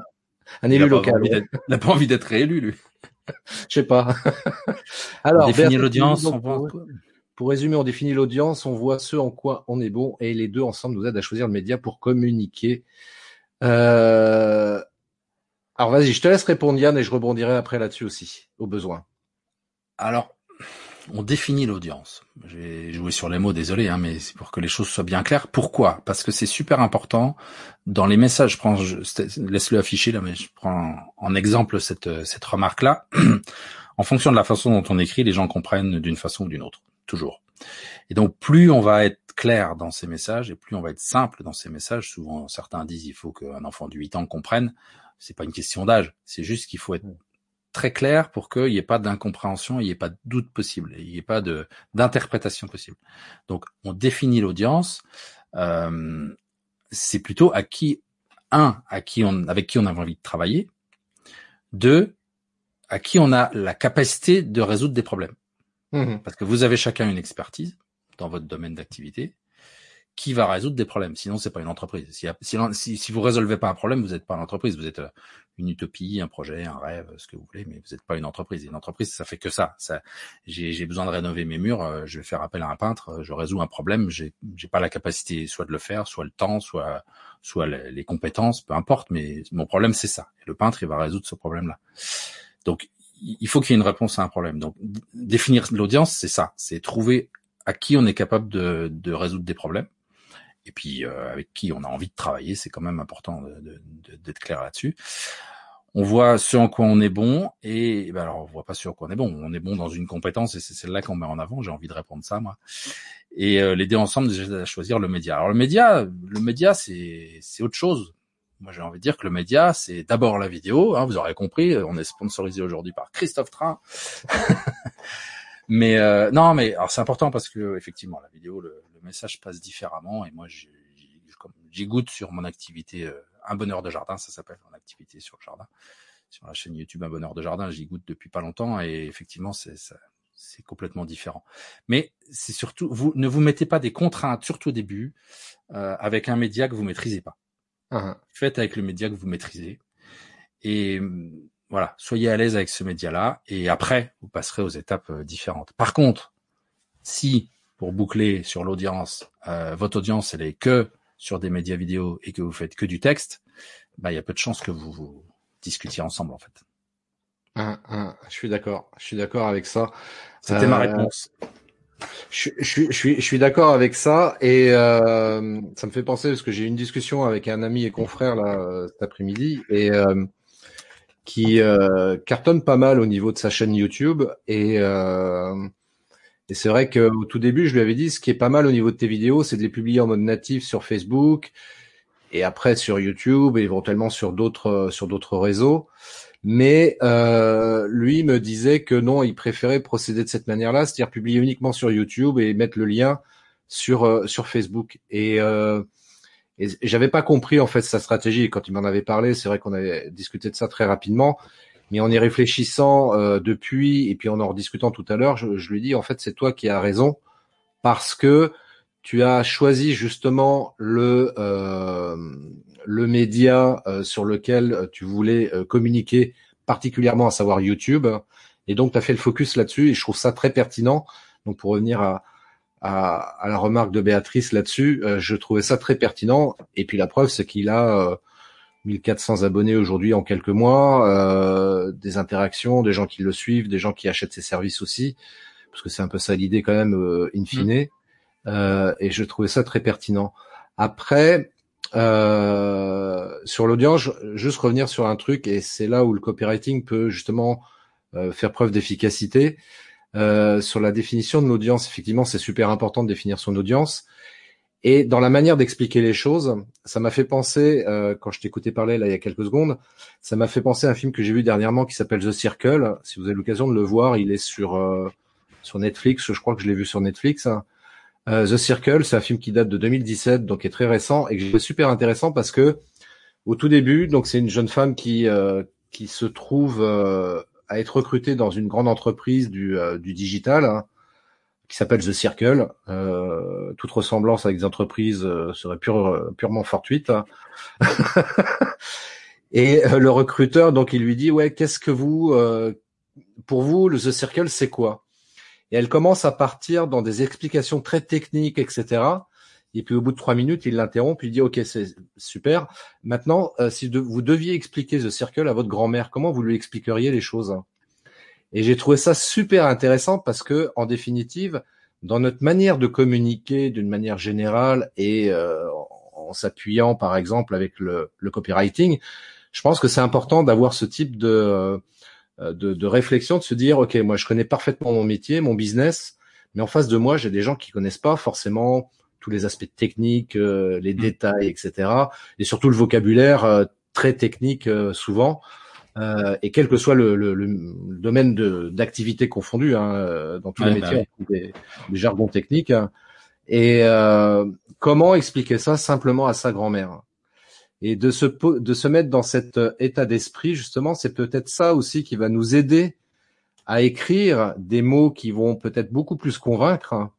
S1: Un élu local. ouais.
S2: il n'a pas envie d'être réélu, lui. [laughs]
S1: Je sais pas.
S2: On [laughs]
S1: Alors,
S2: définit l'audience, on voit
S1: pour-
S2: quoi
S1: Pour résumer, on définit l'audience, on voit ce en quoi on est bon, et les deux ensemble nous aident à choisir le média pour communiquer. Euh... Alors vas-y, je te laisse répondre Yann et je rebondirai après là-dessus aussi, au besoin.
S2: Alors, on définit l'audience. J'ai joué sur les mots, désolé, hein, mais c'est pour que les choses soient bien claires. Pourquoi? Parce que c'est super important dans les messages. Je prends, je, laisse-le afficher là, mais je prends en exemple cette cette remarque-là. [clears throat] en fonction de la façon dont on écrit, les gens comprennent d'une façon ou d'une autre, toujours. Et donc, plus on va être clair dans ces messages et plus on va être simple dans ces messages. Souvent, certains disent il faut qu'un enfant de 8 ans comprenne. C'est pas une question d'âge, c'est juste qu'il faut être très clair pour qu'il n'y ait pas d'incompréhension, il n'y ait pas de doute possible, il n'y ait pas de d'interprétation possible. Donc, on définit l'audience. Euh, c'est plutôt à qui un à qui on avec qui on a envie de travailler, deux à qui on a la capacité de résoudre des problèmes.
S1: Mhm.
S2: Parce que vous avez chacun une expertise dans votre domaine d'activité qui va résoudre des problèmes. Sinon, c'est pas une entreprise. Si, si, si, vous résolvez pas un problème, vous n'êtes pas une entreprise. Vous êtes euh, une utopie, un projet, un rêve, ce que vous voulez, mais vous n'êtes pas une entreprise. Une entreprise, ça fait que ça. ça j'ai besoin de rénover mes murs, euh, je vais faire appel à un peintre, euh, je résous un problème, j'ai pas la capacité soit de le faire, soit le temps, soit soit les, les compétences, peu importe. Mais mon problème, c'est ça. Et le peintre, il va résoudre ce problème-là. Donc, il faut qu'il y ait une réponse à un problème. Donc, définir l'audience, c'est ça. C'est trouver à qui on est capable de, de résoudre des problèmes et puis euh, avec qui on a envie de travailler, c'est quand même important d'être clair là-dessus. On voit ce en quoi on est bon et ben alors on voit pas ce en quoi on est bon. On est bon dans une compétence et c'est celle-là qu'on met en avant. J'ai envie de répondre ça moi. Et euh, deux ensemble à choisir le média. Alors le média, le média c'est c'est autre chose. Moi j'ai envie de dire que le média c'est d'abord la vidéo. Hein, vous aurez compris, on est sponsorisé aujourd'hui par Christophe Train. [laughs] mais euh, non, mais alors c'est important parce que effectivement la vidéo, le, le message passe différemment et moi j'y goûte sur mon activité euh, un bonheur de jardin, ça s'appelle mon activité sur le jardin, sur la chaîne YouTube un bonheur de jardin, j'y goûte depuis pas longtemps et effectivement c'est c'est complètement différent. Mais c'est surtout vous ne vous mettez pas des contraintes, surtout au début, euh, avec un média que vous maîtrisez pas.
S1: Uh -huh.
S2: Faites avec le média que vous maîtrisez et voilà, soyez à l'aise avec ce média-là et après, vous passerez aux étapes euh, différentes. Par contre, si, pour boucler sur l'audience, euh, votre audience, elle est que sur des médias vidéo et que vous faites que du texte, bah, il y a peu de chances que vous, vous discutiez ensemble, en fait.
S1: Ah, ah, je suis d'accord. Je suis d'accord avec ça.
S2: C'était euh, ma réponse.
S1: Je, je, suis, je suis, je suis d'accord avec ça et euh, ça me fait penser parce que j'ai eu une discussion avec un ami et confrère là cet après-midi et euh, qui euh, cartonne pas mal au niveau de sa chaîne YouTube et, euh, c'est vrai qu'au tout début je lui avais dit ce qui est pas mal au niveau de tes vidéos c'est de les publier en mode natif sur Facebook et après sur YouTube et éventuellement sur d'autres sur d'autres réseaux. Mais euh, lui me disait que non il préférait procéder de cette manière-là c'est-à-dire publier uniquement sur YouTube et mettre le lien sur sur Facebook. Et et j'avais pas compris en fait sa stratégie. Quand il m'en avait parlé, c'est vrai qu'on avait discuté de ça très rapidement, mais en y réfléchissant euh, depuis et puis en en rediscutant tout à l'heure, je, je, lui dis en fait c'est toi qui as raison parce que tu as choisi justement le euh, le média euh, sur lequel tu voulais euh, communiquer particulièrement à savoir YouTube et donc tu as fait le focus là-dessus et je trouve ça très pertinent. Donc pour revenir à à, à, la remarque de Béatrice là-dessus, euh, je trouvais ça très pertinent. Et puis la preuve, c'est qu'il a euh, 1400 abonnés aujourd'hui en quelques mois, euh, des interactions, des gens qui le suivent, des gens qui achètent ses services aussi, parce que c'est un peu ça l'idée quand même, euh, in fine. Mmh. et je trouvais ça très pertinent. Après, euh, sur l'audience, juste revenir sur un truc, et c'est là où le copywriting peut justement euh, faire preuve d'efficacité. Euh, sur la définition de l'audience, effectivement, c'est super important de définir son audience. Et dans la manière d'expliquer les choses, ça m'a fait penser, euh, quand je t'écoutais parler là il y a quelques secondes, ça m'a fait penser à un film que j'ai vu dernièrement qui s'appelle The Circle. Si vous avez l'occasion de le voir, il est sur euh, sur Netflix. Je crois que je l'ai vu sur Netflix. Hein. The Circle, c'est un film qui date de 2017, donc est très récent et que j'ai trouvé super intéressant parce que au tout début, donc c'est une jeune femme qui euh, qui se trouve à être recrutée dans une grande entreprise du, euh, du digital, hein, qui s'appelle The Circle. Euh, toute ressemblance avec des entreprises euh, serait purement fortuite. [laughs] Et euh, le recruteur, donc, il lui dit, ouais, qu'est-ce que vous, pour vous, le The Circle, c'est quoi? Et elle commence à partir dans des explications très techniques, etc. Et puis au bout de trois minutes, il l'interrompt, puis il dit OK, c'est super. Maintenant, si vous deviez expliquer The Circle à votre grand-mère, comment vous lui expliqueriez les choses? Et j'ai trouvé ça super intéressant parce que, en définitive, dans notre manière de communiquer d'une manière générale et euh, en s'appuyant, par exemple, avec le, le, copywriting, je pense que c'est important d'avoir ce type de, euh, de, de, réflexion, de se dire, ok, moi, je connais parfaitement mon métier, mon business, mais en face de moi, j'ai des gens qui connaissent pas forcément tous les aspects techniques, euh, les mmh. détails, etc. Et surtout le vocabulaire très technique souvent. Euh, et quel que soit le, le, le domaine d'activité confondu, hein, euh, dans tous les bah métiers, des, des, jargons techniques. Hein. Et euh, comment expliquer ça simplement à sa grand-mère? Et de se, de se mettre dans cet euh, état d'esprit, justement, c'est peut-être ça aussi qui va nous aider à écrire des mots qui vont peut-être beaucoup plus convaincre hein,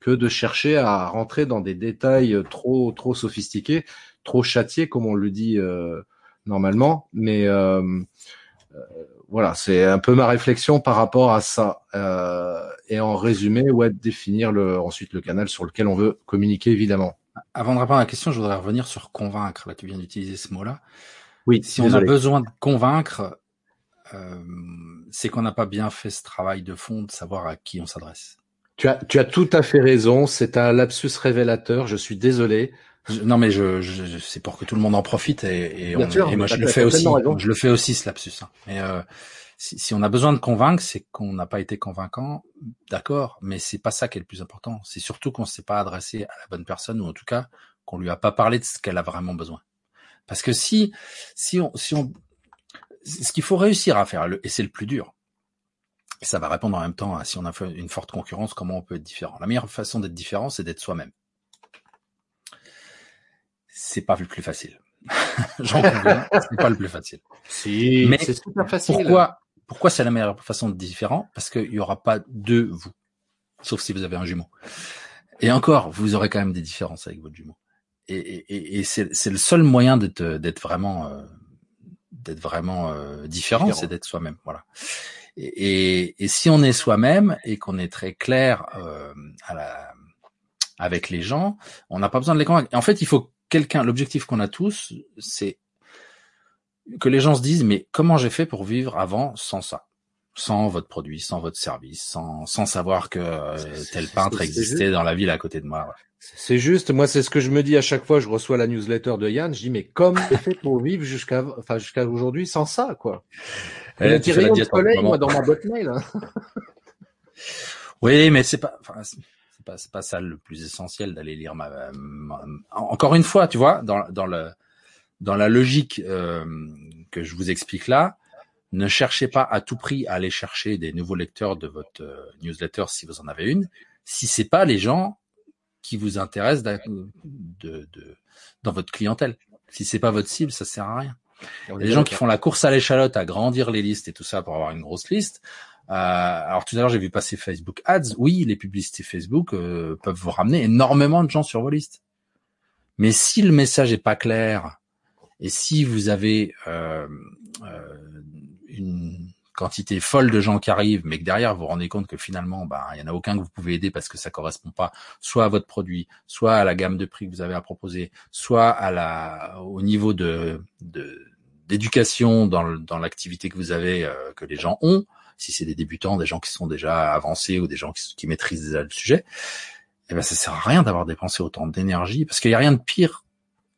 S1: que de chercher à rentrer dans des détails trop trop sophistiqués, trop châtiés, comme on le dit euh, normalement. Mais euh, euh, voilà, c'est un peu ma réflexion par rapport à ça. Euh, et en résumé, ouais, définir le, ensuite le canal sur lequel on veut communiquer, évidemment.
S2: Avant de répondre à la question, je voudrais revenir sur convaincre. Là, tu viens d'utiliser ce mot-là. Oui. Si on a besoin de convaincre, euh, c'est qu'on n'a pas bien fait ce travail de fond de savoir à qui on s'adresse.
S1: Tu as, tu as tout à fait raison. C'est un lapsus révélateur. Je suis désolé
S2: non mais je, je c'est pour que tout le monde en profite et, et, on, et moi je le fais aussi. Je le fais aussi ce lapsus. Hein. Mais euh, si, si, on a besoin de convaincre, c'est qu'on n'a pas été convaincant, d'accord. Mais c'est pas ça qui est le plus important. C'est surtout qu'on s'est pas adressé à la bonne personne ou en tout cas qu'on lui a pas parlé de ce qu'elle a vraiment besoin. Parce que si si on si on ce qu'il faut réussir à faire et c'est le plus dur. Et ça va répondre en même temps à si on a une forte concurrence, comment on peut être différent. La meilleure façon d'être différent, c'est d'être soi-même c'est pas le plus facile. [laughs] J'en [laughs] conviens, c'est pas le plus facile.
S1: Si, mais c'est super facile.
S2: Pourquoi, pourquoi c'est la meilleure façon de différent? Parce qu'il y aura pas de vous, sauf si vous avez un jumeau. Et encore, vous aurez quand même des différences avec votre jumeau. Et, et, et c'est le seul moyen d'être d'être vraiment euh, d'être vraiment euh, différent, c'est d'être soi-même. Voilà. Et, et, si on est soi-même et qu'on est très clair euh, à la, avec les gens, on n'a pas besoin de les convaincre. en fait, il faut quelqu'un, l'objectif qu'on a tous, c'est que les gens se disent, mais comment j'ai fait pour vivre avant sans ça? Sans votre produit, sans votre service, sans, sans savoir que euh, tel peintre existait dans la ville à côté de moi.
S1: C'est juste, moi c'est ce que je me dis à chaque fois, je reçois la newsletter de Yann, je dis mais comment [laughs] j'ai fait pour vivre jusqu'à enfin jusqu'à aujourd'hui sans ça quoi? Eh, tu de soleil moi dans ma boîte mail. [laughs]
S2: Oui, mais c'est pas c'est pas ça le plus essentiel d'aller lire ma, encore une fois tu vois dans dans le dans la logique euh, que je vous explique là ne cherchez pas à tout prix à aller chercher des nouveaux lecteurs de votre euh, newsletter si vous en avez une si c'est pas les gens qui vous intéressent de, de, dans votre clientèle. Si c'est pas votre cible ça sert à rien les gens qui font la course à l'échalote à grandir les listes et tout ça pour avoir une grosse liste euh, alors tout à l'heure j'ai vu passer Facebook Ads. Oui, les publicités Facebook euh, peuvent vous ramener énormément de gens sur vos listes. Mais si le message est pas clair et si vous avez euh, une quantité folle de gens qui arrivent, mais que derrière vous vous rendez compte que finalement, bah, il y en a aucun que vous pouvez aider parce que ça correspond pas soit à votre produit, soit à la gamme de prix que vous avez à proposer, soit à la, au niveau de, d'éducation dans, dans l'activité que vous avez, que les gens ont, si c'est des débutants, des gens qui sont déjà avancés ou des gens qui, maîtrisent déjà le sujet, eh ben ça sert à rien d'avoir dépensé autant d'énergie parce qu'il n'y a rien de pire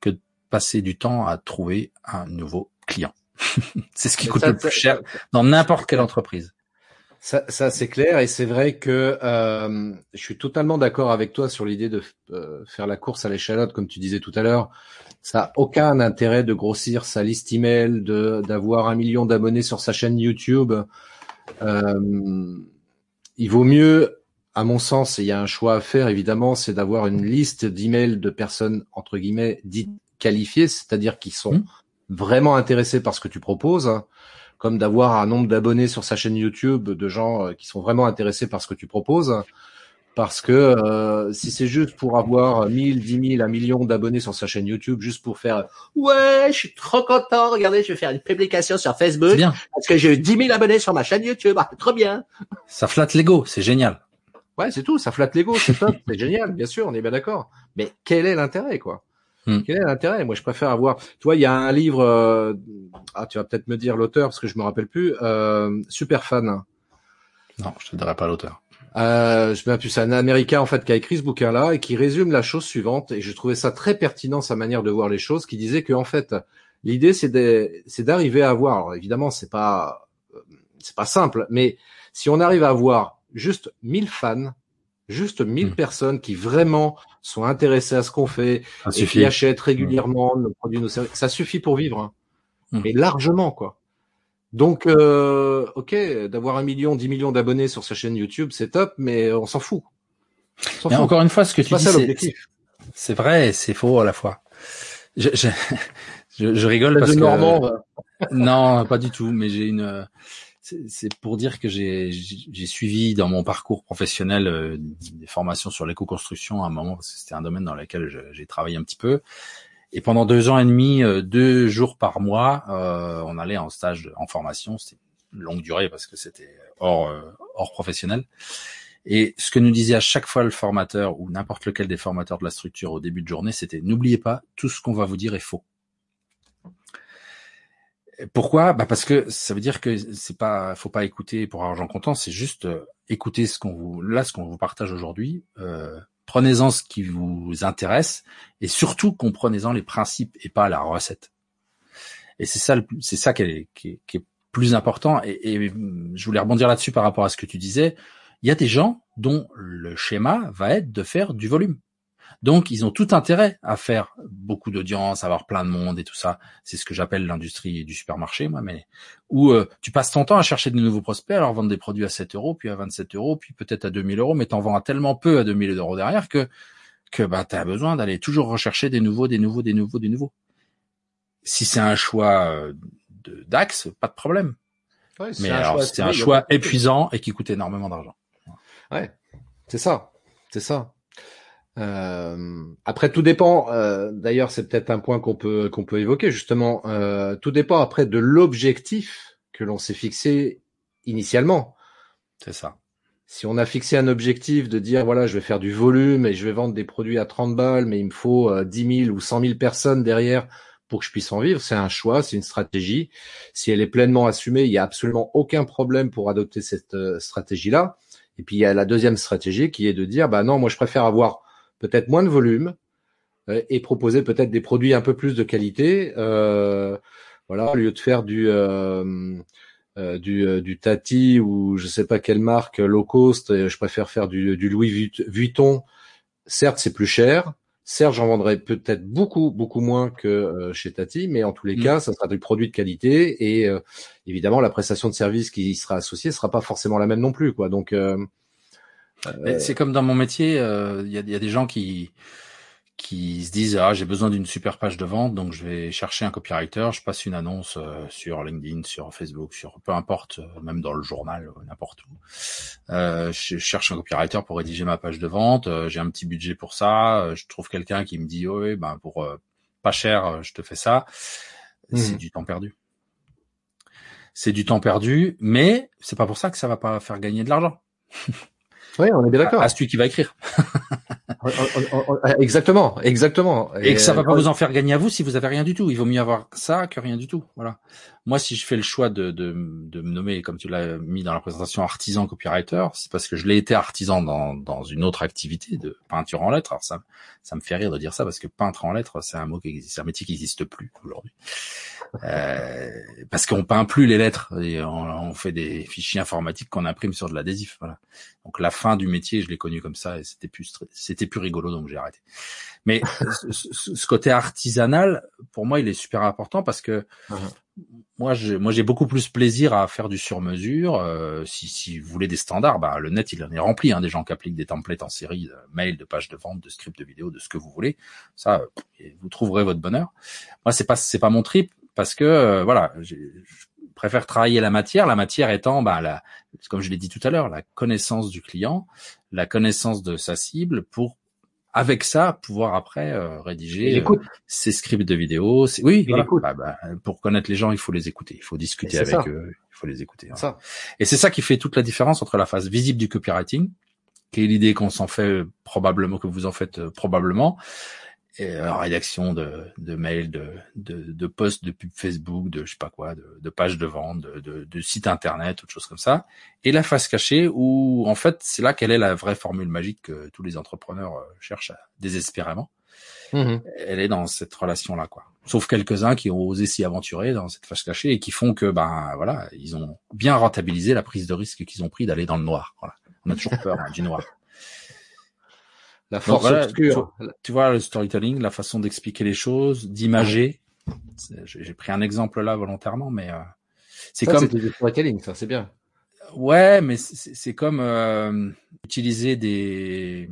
S2: que de passer du temps à trouver un nouveau client. [laughs] c'est ce qui coûte le plus cher dans n'importe quelle entreprise.
S1: Ça, ça c'est clair et c'est vrai que euh, je suis totalement d'accord avec toi sur l'idée de euh, faire la course à l'échalote, comme tu disais tout à l'heure. Ça n'a aucun intérêt de grossir sa liste email, de d'avoir un million d'abonnés sur sa chaîne YouTube. Euh, il vaut mieux, à mon sens, et il y a un choix à faire évidemment, c'est d'avoir une liste d'emails de personnes entre guillemets dites qualifiées, c'est-à-dire qui sont mmh. Vraiment intéressés par ce que tu proposes, hein, comme d'avoir un nombre d'abonnés sur sa chaîne YouTube de gens euh, qui sont vraiment intéressés par ce que tu proposes, Parce que euh, si c'est juste pour avoir 1000, 10 000, un million d'abonnés sur sa chaîne YouTube, juste pour faire ouais, je suis trop content, regardez, je vais faire une publication sur Facebook
S2: bien.
S1: parce que j'ai eu 10 000 abonnés sur ma chaîne YouTube, ah, trop bien.
S2: Ça flatte l'ego, c'est génial.
S1: Ouais, c'est tout, ça flatte l'ego, c'est top, [laughs] c'est génial, bien sûr, on est bien d'accord. Mais quel est l'intérêt, quoi?
S2: Hmm.
S1: Quel est l'intérêt? Moi, je préfère avoir. Toi, il y a un livre. euh, Ah, tu vas peut-être me dire l'auteur parce que je me rappelle plus. Euh, super fan.
S2: Non, je te dirai pas l'auteur.
S1: Euh, je me rappelle plus. C'est un Américain en fait qui a écrit ce bouquin-là et qui résume la chose suivante. Et je trouvais ça très pertinent sa manière de voir les choses, qui disait que en fait, l'idée c'est d'arriver à avoir. Alors évidemment, c'est pas euh, c'est pas simple, mais si on arrive à avoir juste 1000 fans, juste 1000
S2: Hmm.
S1: personnes qui vraiment sont intéressées à ce qu'on fait,
S2: Ça
S1: et
S2: suffit.
S1: qui achètent régulièrement nos produits, nos services, ça suffit pour vivre, hein.
S2: Hmm.
S1: et largement quoi. Donc, euh, ok, d'avoir un million, dix millions d'abonnés sur sa chaîne YouTube, c'est top, mais on s'en fout. On s'en
S2: Mais
S1: fout.
S2: encore une fois, ce que tu dis,
S1: ça
S2: c'est-
S1: l'objectif.
S2: c'est vrai et c'est faux à la fois. Je, je, [laughs] je, je rigole parce
S1: de
S2: que
S1: Normand, va.
S2: non, pas du tout. Mais j'ai une. C'est pour dire que j'ai suivi dans mon parcours professionnel euh, des formations sur l'éco-construction à un moment parce que c'était un domaine dans lequel j'ai travaillé un petit peu. Et pendant deux ans et demi, euh, deux jours par mois, euh, on allait en stage en formation. C'était longue durée parce que c'était hors hors professionnel. Et ce que nous disait à chaque fois le formateur ou n'importe lequel des formateurs de la structure au début de journée, c'était n'oubliez pas, tout ce qu'on va vous dire est faux. Pourquoi? Bah Parce que ça veut dire que c'est pas, faut pas écouter pour argent comptant, c'est juste euh, écouter ce qu'on vous, là, ce qu'on vous partage aujourd'hui. Euh, prenez-en ce qui vous intéresse et surtout comprenez-en les principes et pas la recette. Et c'est ça, c'est ça qui est, plus important. Et, et je voulais rebondir là-dessus par rapport à ce que tu disais. Il y a des gens dont le schéma va être de faire du volume. Donc, ils ont tout intérêt à faire beaucoup d'audience, avoir plein de monde et tout ça. C'est ce que j'appelle l'industrie du supermarché, moi, mais où euh, tu passes ton temps à chercher de nouveaux prospects, alors vendre des produits à 7 euros, puis à 27 euros, puis peut-être à 2000 euros, mais t'en vends à tellement peu à 2000 euros derrière que que bah t'as besoin d'aller toujours rechercher des nouveaux, des nouveaux, des nouveaux, des nouveaux. Si c'est un choix euh, d'axe, pas de problème.
S1: Ouais,
S2: Mais
S1: un
S2: alors
S1: choix
S2: c'est un choix
S1: pas de-
S2: épuisant et qui coûte énormément d'argent.
S1: Ouais, c'est ça, c'est ça. Euh, après, tout dépend. euh, D'ailleurs, c'est peut-être un point qu'on peut qu'on peut évoquer justement. euh, tout dépend après de l'objectif que l'on s'est fixé initialement.
S2: C'est ça.
S1: Si on a fixé un objectif de dire voilà, je vais faire du volume et je vais vendre des produits à 30 balles, mais il me faut euh, 10 000 ou 100 000 personnes derrière pour que je puisse en vivre, c'est un choix, c'est une stratégie. Si elle est pleinement assumée, il y a absolument aucun problème pour adopter cette euh, stratégie-là. Et puis il y a la deuxième stratégie qui est de dire bah non, moi je préfère avoir peut-être moins de volume euh, et proposer peut-être des produits un peu plus de qualité. Euh, voilà, au lieu de faire du euh, du, euh, du Tati ou je sais pas quelle marque low cost, je préfère faire du, du Louis Vuit- Vuitton. Certes, c'est plus cher. Certes, j'en vendrai peut-être beaucoup beaucoup moins que euh, chez Tati, mais en tous les
S2: Mm.
S1: cas, ça sera du produit de qualité et euh, évidemment la prestation de service qui y sera associée sera pas forcément la même non plus quoi. Donc euh,
S2: C'est comme dans mon métier, euh, il y, y a des gens qui qui se disent ah j'ai besoin d'une super page de vente donc je vais chercher un copywriter, je passe une annonce euh, sur LinkedIn, sur Facebook, sur peu importe, euh, même dans le journal, n'importe où. Euh, je cherche un copywriter pour rédiger ma page de vente, euh, j'ai un petit budget pour ça, euh, je trouve quelqu'un qui me dit oh, oui ben pour euh, pas cher je te fais ça, c'est
S1: Mhm.
S2: du temps perdu. C'est du temps perdu, mais c'est pas pour ça que ça va pas faire gagner de l'argent. [laughs]
S1: oui, on est bien d'accord.
S2: À celui qui va écrire. [laughs]
S1: On- on- on- exactement, exactement.
S2: Et que ça va pas
S1: euh,
S2: vous en faire gagner à vous si vous avez rien du tout. Il vaut mieux avoir ça que rien du tout. Voilà. Moi, si je fais le choix de, de, de me nommer, comme tu l'as mis dans la présentation, artisan copywriter, c'est parce que je l'ai été artisan dans, dans une autre activité de peinture en lettres. Alors ça, ça me fait rire de dire ça parce que peintre en lettres, c'est un mot qui existe, c'est un métier qui n'existe plus aujourd'hui. Euh, parce qu'on peint plus les lettres et on, on fait des fichiers informatiques qu'on imprime sur de l'adhésif. Voilà. Donc la fin du métier, je l'ai connu comme ça et c'était plus c'était plus rigolo donc j'ai arrêté. Mais [laughs] ce, ce- côté artisanal, pour moi, il est super important parce que
S1: Mhm.
S2: moi, j'ai, moi, j'ai beaucoup plus plaisir à faire du sur-mesure. Euh, si, si vous voulez des standards, bah, le net, il en est rempli, hein, des gens qui appliquent des templates en série, de mails, de pages de vente, de scripts de vidéo, de ce que vous voulez. Ça, euh, vous trouverez votre bonheur. Moi, c'est pas, c'est pas mon trip parce que, euh, voilà, je préfèrent travailler la matière, la matière étant, bah, la, comme je l'ai dit tout à l'heure, la connaissance du client, la connaissance de sa cible pour avec ça pouvoir après euh, rédiger euh, ses scripts de vidéo. Oui, bah, bah, pour connaître les gens, il faut les écouter, il faut discuter avec eux, il faut les écouter. Hein. Et c'est ça qui fait toute la différence entre la phase visible du copywriting, qui est l'idée qu'on s'en fait probablement, que vous en faites euh, probablement, euh, rédaction de, de mails, de, de, de posts de pub Facebook, de je sais pas quoi, de, de pages de vente, de, de, de sites internet, autre chose comme ça. Et la face cachée où en fait c'est là quelle est la vraie formule magique que tous les entrepreneurs euh, cherchent désespérément. Mmh Elle est dans cette relation là quoi. Sauf quelques-uns qui ont osé s'y aventurer dans cette face cachée et qui font que ben voilà ils ont bien rentabilisé la prise de risque qu'ils ont pris d'aller dans le noir. Voilà. On a toujours peur hein, du noir. La force obscure. Tu vois, le storytelling, la façon d'expliquer les choses, d'imager. J'ai pris un exemple là volontairement, mais euh,
S1: c'est comme. C'est du storytelling, ça, c'est bien.
S2: Ouais, mais c'est comme euh, utiliser des.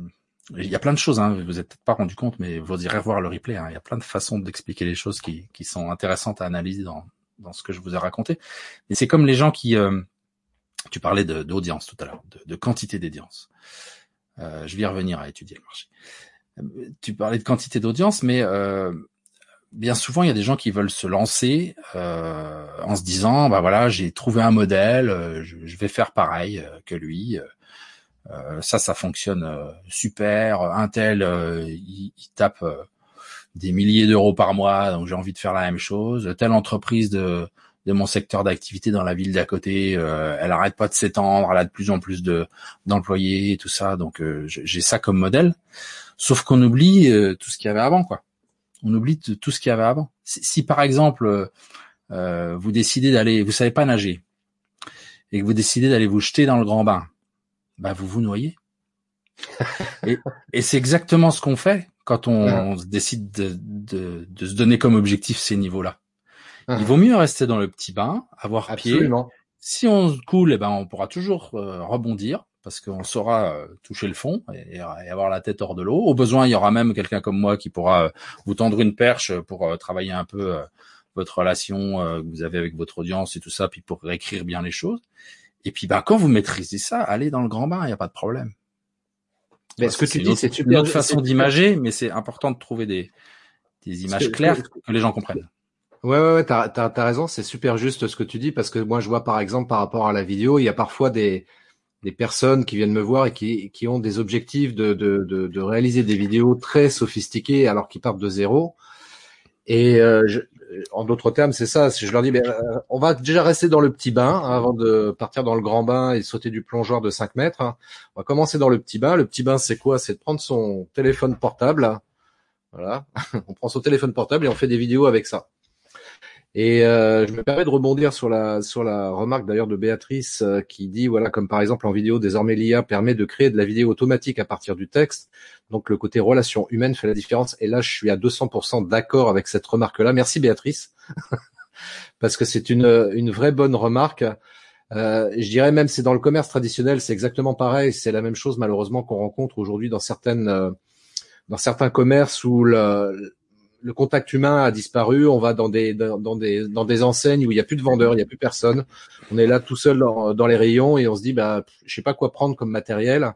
S2: Il y a plein de choses, hein, vous êtes peut-être pas rendu compte, mais vous irez voir le replay. Hein, il y a plein de façons d'expliquer les choses qui, qui sont intéressantes à analyser dans, dans ce que je vous ai raconté. Mais c'est comme les gens qui, euh, tu parlais d'audience tout à l'heure, de, de, quantité d'audience. Euh, je vais revenir à étudier le marché. Euh, tu parlais de quantité d'audience, mais euh, bien souvent, il y a des gens qui veulent se lancer en se disant, bah voilà, j'ai trouvé un modèle, je, vais faire pareil que lui. Ça, ça fonctionne super. Un tel, il, tape des milliers d'euros par mois, donc j'ai envie de faire la même chose. Telle entreprise de de mon secteur d'activité dans la ville d'à côté. Euh, elle arrête pas de s'étendre, elle a de plus en plus de d'employés et tout ça. Donc euh, j'ai ça comme modèle. Sauf qu'on oublie euh, tout ce qu'il y avait avant, quoi. On oublie tout ce qu'il y avait avant. Si, par exemple vous décidez d'aller, vous savez pas nager, et que vous décidez d'aller vous jeter dans le grand bain, bah vous vous noyez. [laughs] et, et c'est exactement ce qu'on fait quand on, décide de, de, de, se donner comme objectif ces niveaux-là. Il vaut mieux rester dans le petit bain, avoir Absolument. pied. Si on coule, eh ben on pourra toujours euh, rebondir parce qu'on saura euh, toucher le fond et, avoir la tête hors de l'eau. Au besoin, il y aura même quelqu'un comme moi qui pourra euh, vous tendre une perche pour travailler un peu votre relation que vous avez avec votre audience et tout ça, puis pour réécrire bien les choses. Et puis, ben, quand vous maîtrisez ça, allez dans le grand bain, il n'y a pas de problème.
S1: Mais ce que tu dis, c'est
S2: une autre façon d'imager, mais c'est important de trouver des, des images claires que les gens comprennent.
S1: Ouais, ouais, ouais, t'as, t'as, raison, c'est super juste ce que tu dis parce que moi je vois par exemple par rapport à la vidéo, il y a parfois des, des personnes qui viennent me voir et qui, qui ont des objectifs de, de, de, de réaliser des vidéos très sophistiquées alors qu'ils partent de zéro. Et euh, je, en d'autres termes, c'est ça. Je leur dis, ben, on va déjà rester dans le petit bain hein, avant de partir dans le grand bain et sauter du plongeoir de 5 mètres. Hein. On va commencer dans le petit bain. Le petit bain, c'est quoi? C'est de prendre son téléphone portable. Voilà, [laughs] on prend son téléphone portable et on fait des vidéos avec ça. Et euh, je me permets de rebondir sur la sur la remarque d'ailleurs de Béatrice euh, qui dit voilà comme par exemple en vidéo désormais l'IA permet de créer de la vidéo automatique à partir du texte. Donc le côté relation humaine fait la différence. Et là je suis à 200% d'accord avec cette remarque là. Merci Béatrice [laughs] parce que c'est une une vraie bonne remarque. Euh, je dirais même c'est dans le commerce traditionnel c'est exactement pareil. C'est la même chose malheureusement qu'on rencontre aujourd'hui dans certaines euh, dans certains commerces où le, le contact humain a disparu. On va dans des dans, des dans des enseignes où il y a plus de vendeurs, il y a plus personne. On est là tout seul dans, les rayons et on se dit bah je sais pas quoi prendre comme matériel.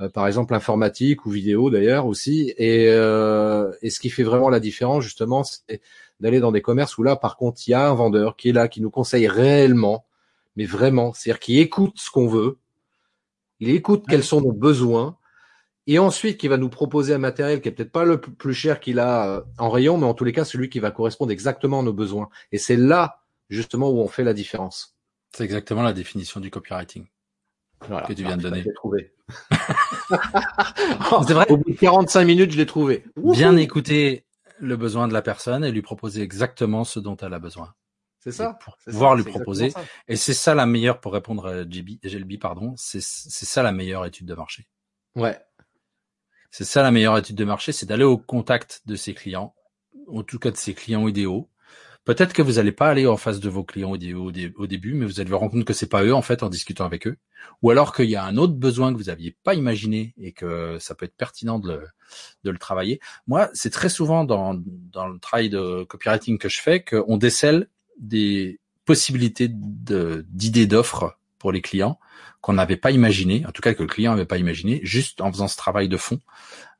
S1: Euh, par exemple informatique ou vidéo d'ailleurs aussi. Et, euh, et ce qui fait vraiment la différence justement, c'est d'aller dans des commerces où là par contre il y a un vendeur qui est là, qui nous conseille réellement, mais vraiment, c'est-à-dire qui écoute ce qu'on veut. Il écoute quels sont nos besoins et ensuite qui va nous proposer un matériel qui est peut-être pas le plus cher qu'il a euh, en rayon, mais en tous les cas celui qui va correspondre exactement à nos besoins. Et c'est là justement où on fait la différence.
S2: C'est exactement la définition du copywriting voilà. que tu viens de donner.
S1: Je trouvé. [laughs] c'est vrai. Au bout de 45 minutes, je l'ai trouvé.
S2: Bien écouter le besoin de la personne et lui proposer exactement ce dont elle a besoin.
S1: C'est ça.
S2: pour pouvoir lui proposer. Et c'est ça la meilleure pour répondre à GLB, pardon. C'est ça la meilleure étude de marché.
S1: Ouais,
S2: c'est ça la meilleure étude de marché, c'est d'aller au contact de ses clients, en tout cas de ses clients idéaux. Peut-être que vous n'allez pas aller en face de vos clients idéaux au, début, mais vous allez vous rendre compte que c'est pas eux en fait en discutant avec eux, ou alors qu'il y a un autre besoin que vous aviez pas imaginé et que ça peut être pertinent de le, travailler. Moi, c'est très souvent dans, dans le travail de copywriting que je fais qu'on décèle des possibilités d'idées d'offres pour les clients qu'on n'avait pas imaginé, en tout cas que le client n'avait pas imaginé, juste en faisant ce travail de fond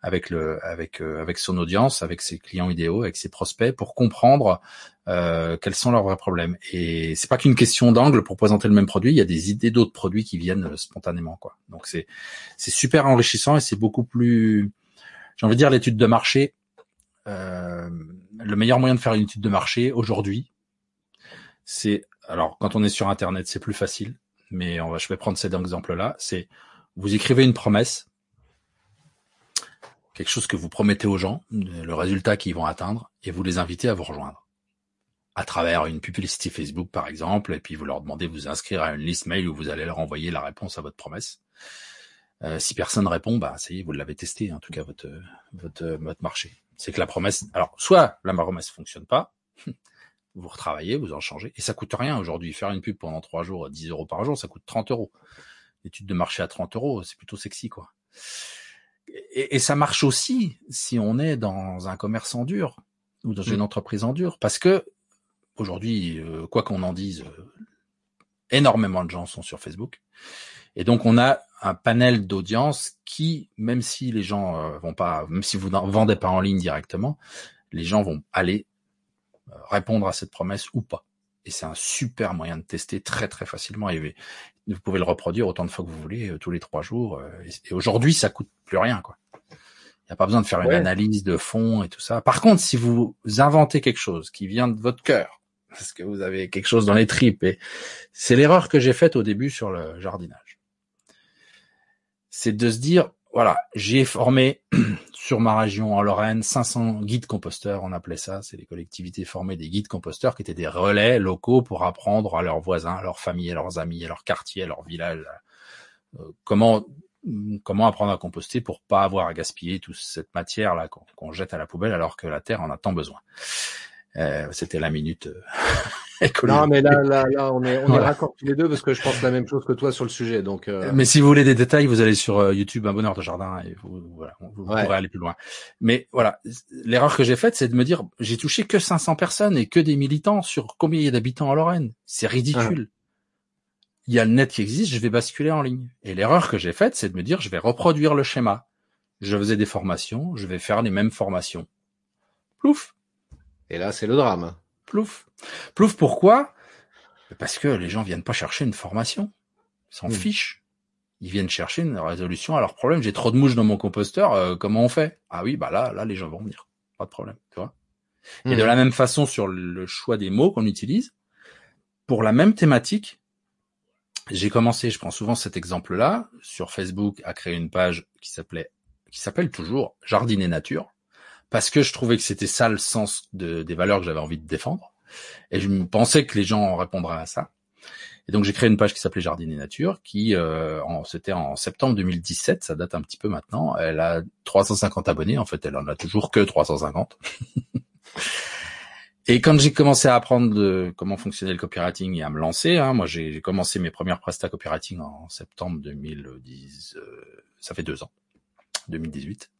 S2: avec le avec euh, avec son audience, avec ses clients idéaux, avec ses prospects pour comprendre euh, quels sont leurs vrais problèmes. Et c'est pas qu'une question d'angle pour présenter le même produit, il y a des idées d'autres produits qui viennent euh, spontanément quoi. Donc c'est c'est super enrichissant et c'est beaucoup plus j'ai envie de dire l'étude de marché euh, le meilleur moyen de faire une étude de marché aujourd'hui c'est alors quand on est sur internet, c'est plus facile, mais on va je vais prendre cet exemple là, c'est vous écrivez une promesse quelque chose que vous promettez aux gens, le résultat qu'ils vont atteindre, et vous les invitez à vous rejoindre. À travers une publicité Facebook, par exemple, et puis vous leur demandez de vous inscrire à une liste mail où vous allez leur envoyer la réponse à votre promesse. Euh, si personne répond, bah ça y est, vous l'avez testé, en tout cas votre votre votre marché. C'est que la promesse, alors soit la promesse fonctionne pas, vous retravaillez, vous en changez, et ça coûte rien aujourd'hui. Faire une pub pendant trois jours, 10 euros par jour, ça coûte 30 euros. L'étude de marché à 30 euros, c'est plutôt sexy, quoi et, et, ça marche aussi si on est dans un commerce en dur ou dans une mm. entreprise en dur, parce que aujourd'hui, euh, quoi qu'on en dise, euh, énormément de gens sont sur Facebook, et donc on a un panel d'audience qui, même si les gens euh, vont pas, même si vous ne vendez pas en ligne directement, les gens vont aller répondre à cette promesse ou pas. Et c'est un super moyen de tester très très facilement. Et vous pouvez le reproduire autant de fois que vous voulez, euh, tous les trois jours. Euh, et aujourd'hui, ça coûte plus rien, quoi. Il n'y a pas besoin de faire une analyse de fond et tout ça. Par contre, si vous inventez quelque chose qui vient de votre cœur, [laughs] parce que vous avez quelque chose dans les tripes, et c'est l'erreur que j'ai faite au début sur le jardinage, c'est de se dire, voilà, j'ai formé [clears throat] sur ma région en Lorraine 500 guides composteurs, on appelait ça, c'est les collectivités formées des guides composteurs qui étaient des relais locaux pour apprendre à leurs voisins, à leurs familles, à leurs amis, à leur quartier, à leur village, euh, comment comment apprendre à composter pour pas avoir à gaspiller toute cette matière là qu'on jette à la poubelle alors que la terre en a tant besoin. Euh, C'était la minute. Euh, [laughs]
S1: non, mais là, là, là, on est, on est raccord tous les deux parce que je pense la même chose que toi sur le sujet. Donc. Euh...
S2: Mais si vous voulez des détails, vous allez sur euh, YouTube, un bonheur de jardin, et vous, voilà, vous, pourrez aller plus loin. Mais voilà, l'erreur que j'ai faite, c'est de me dire, j'ai touché que 500 personnes et que des militants sur combien il y a d'habitants en Lorraine. C'est ridicule. Il y a le net qui existe, je vais basculer en ligne. Et l'erreur que j'ai faite, c'est de me dire, je vais reproduire le schéma. Je faisais des formations, je vais faire les mêmes formations. Plouf,
S1: et là, c'est le drame.
S2: Plouf. Plouf, pourquoi? Parce que les gens viennent pas chercher une formation. Ils s'en hmm. fichent. Ils viennent chercher une résolution à leur problème. J'ai trop de mouches dans mon composteur, euh, comment on fait? Ah oui, bah là, là, les gens vont venir. Pas de problème, tu vois. Et de hmm. la même façon sur le choix des mots qu'on utilise, pour la même thématique, j'ai commencé, je prends souvent cet exemple-là, sur Facebook, à créer une page qui s'appelait, qui s'appelle toujours Jardiner Nature parce que je trouvais que c'était ça le sens de, des valeurs que j'avais envie de défendre. Et je pensais que les gens répondraient à ça. Et donc j'ai créé une page qui s'appelait Jardin et Nature, qui euh, c'était en septembre 2017, ça date un petit peu maintenant. Elle a 350 abonnés, en fait, elle en a toujours que 350. [laughs] et quand j'ai commencé à apprendre de comment fonctionnait le copywriting et à me lancer, hein, moi j'ai commencé mes premières prestats copywriting en septembre 2010, euh, ça fait deux ans, 2018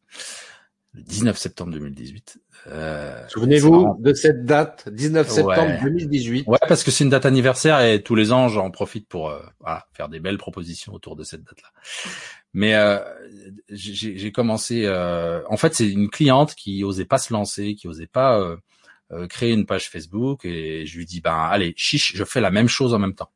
S2: le 19 septembre 2018.
S1: Euh, Souvenez-vous de cette date, 19 septembre 2018.
S2: Ouais, parce que c'est une date anniversaire et tous les ans j'en profite pour euh, voilà, faire des belles propositions autour de cette date-là. Mais euh, j'ai commencé. Euh, en fait, c'est une cliente qui osait pas se lancer, qui osait pas euh, créer une page Facebook, et je lui dis ben allez, chiche, je fais la même chose en même temps.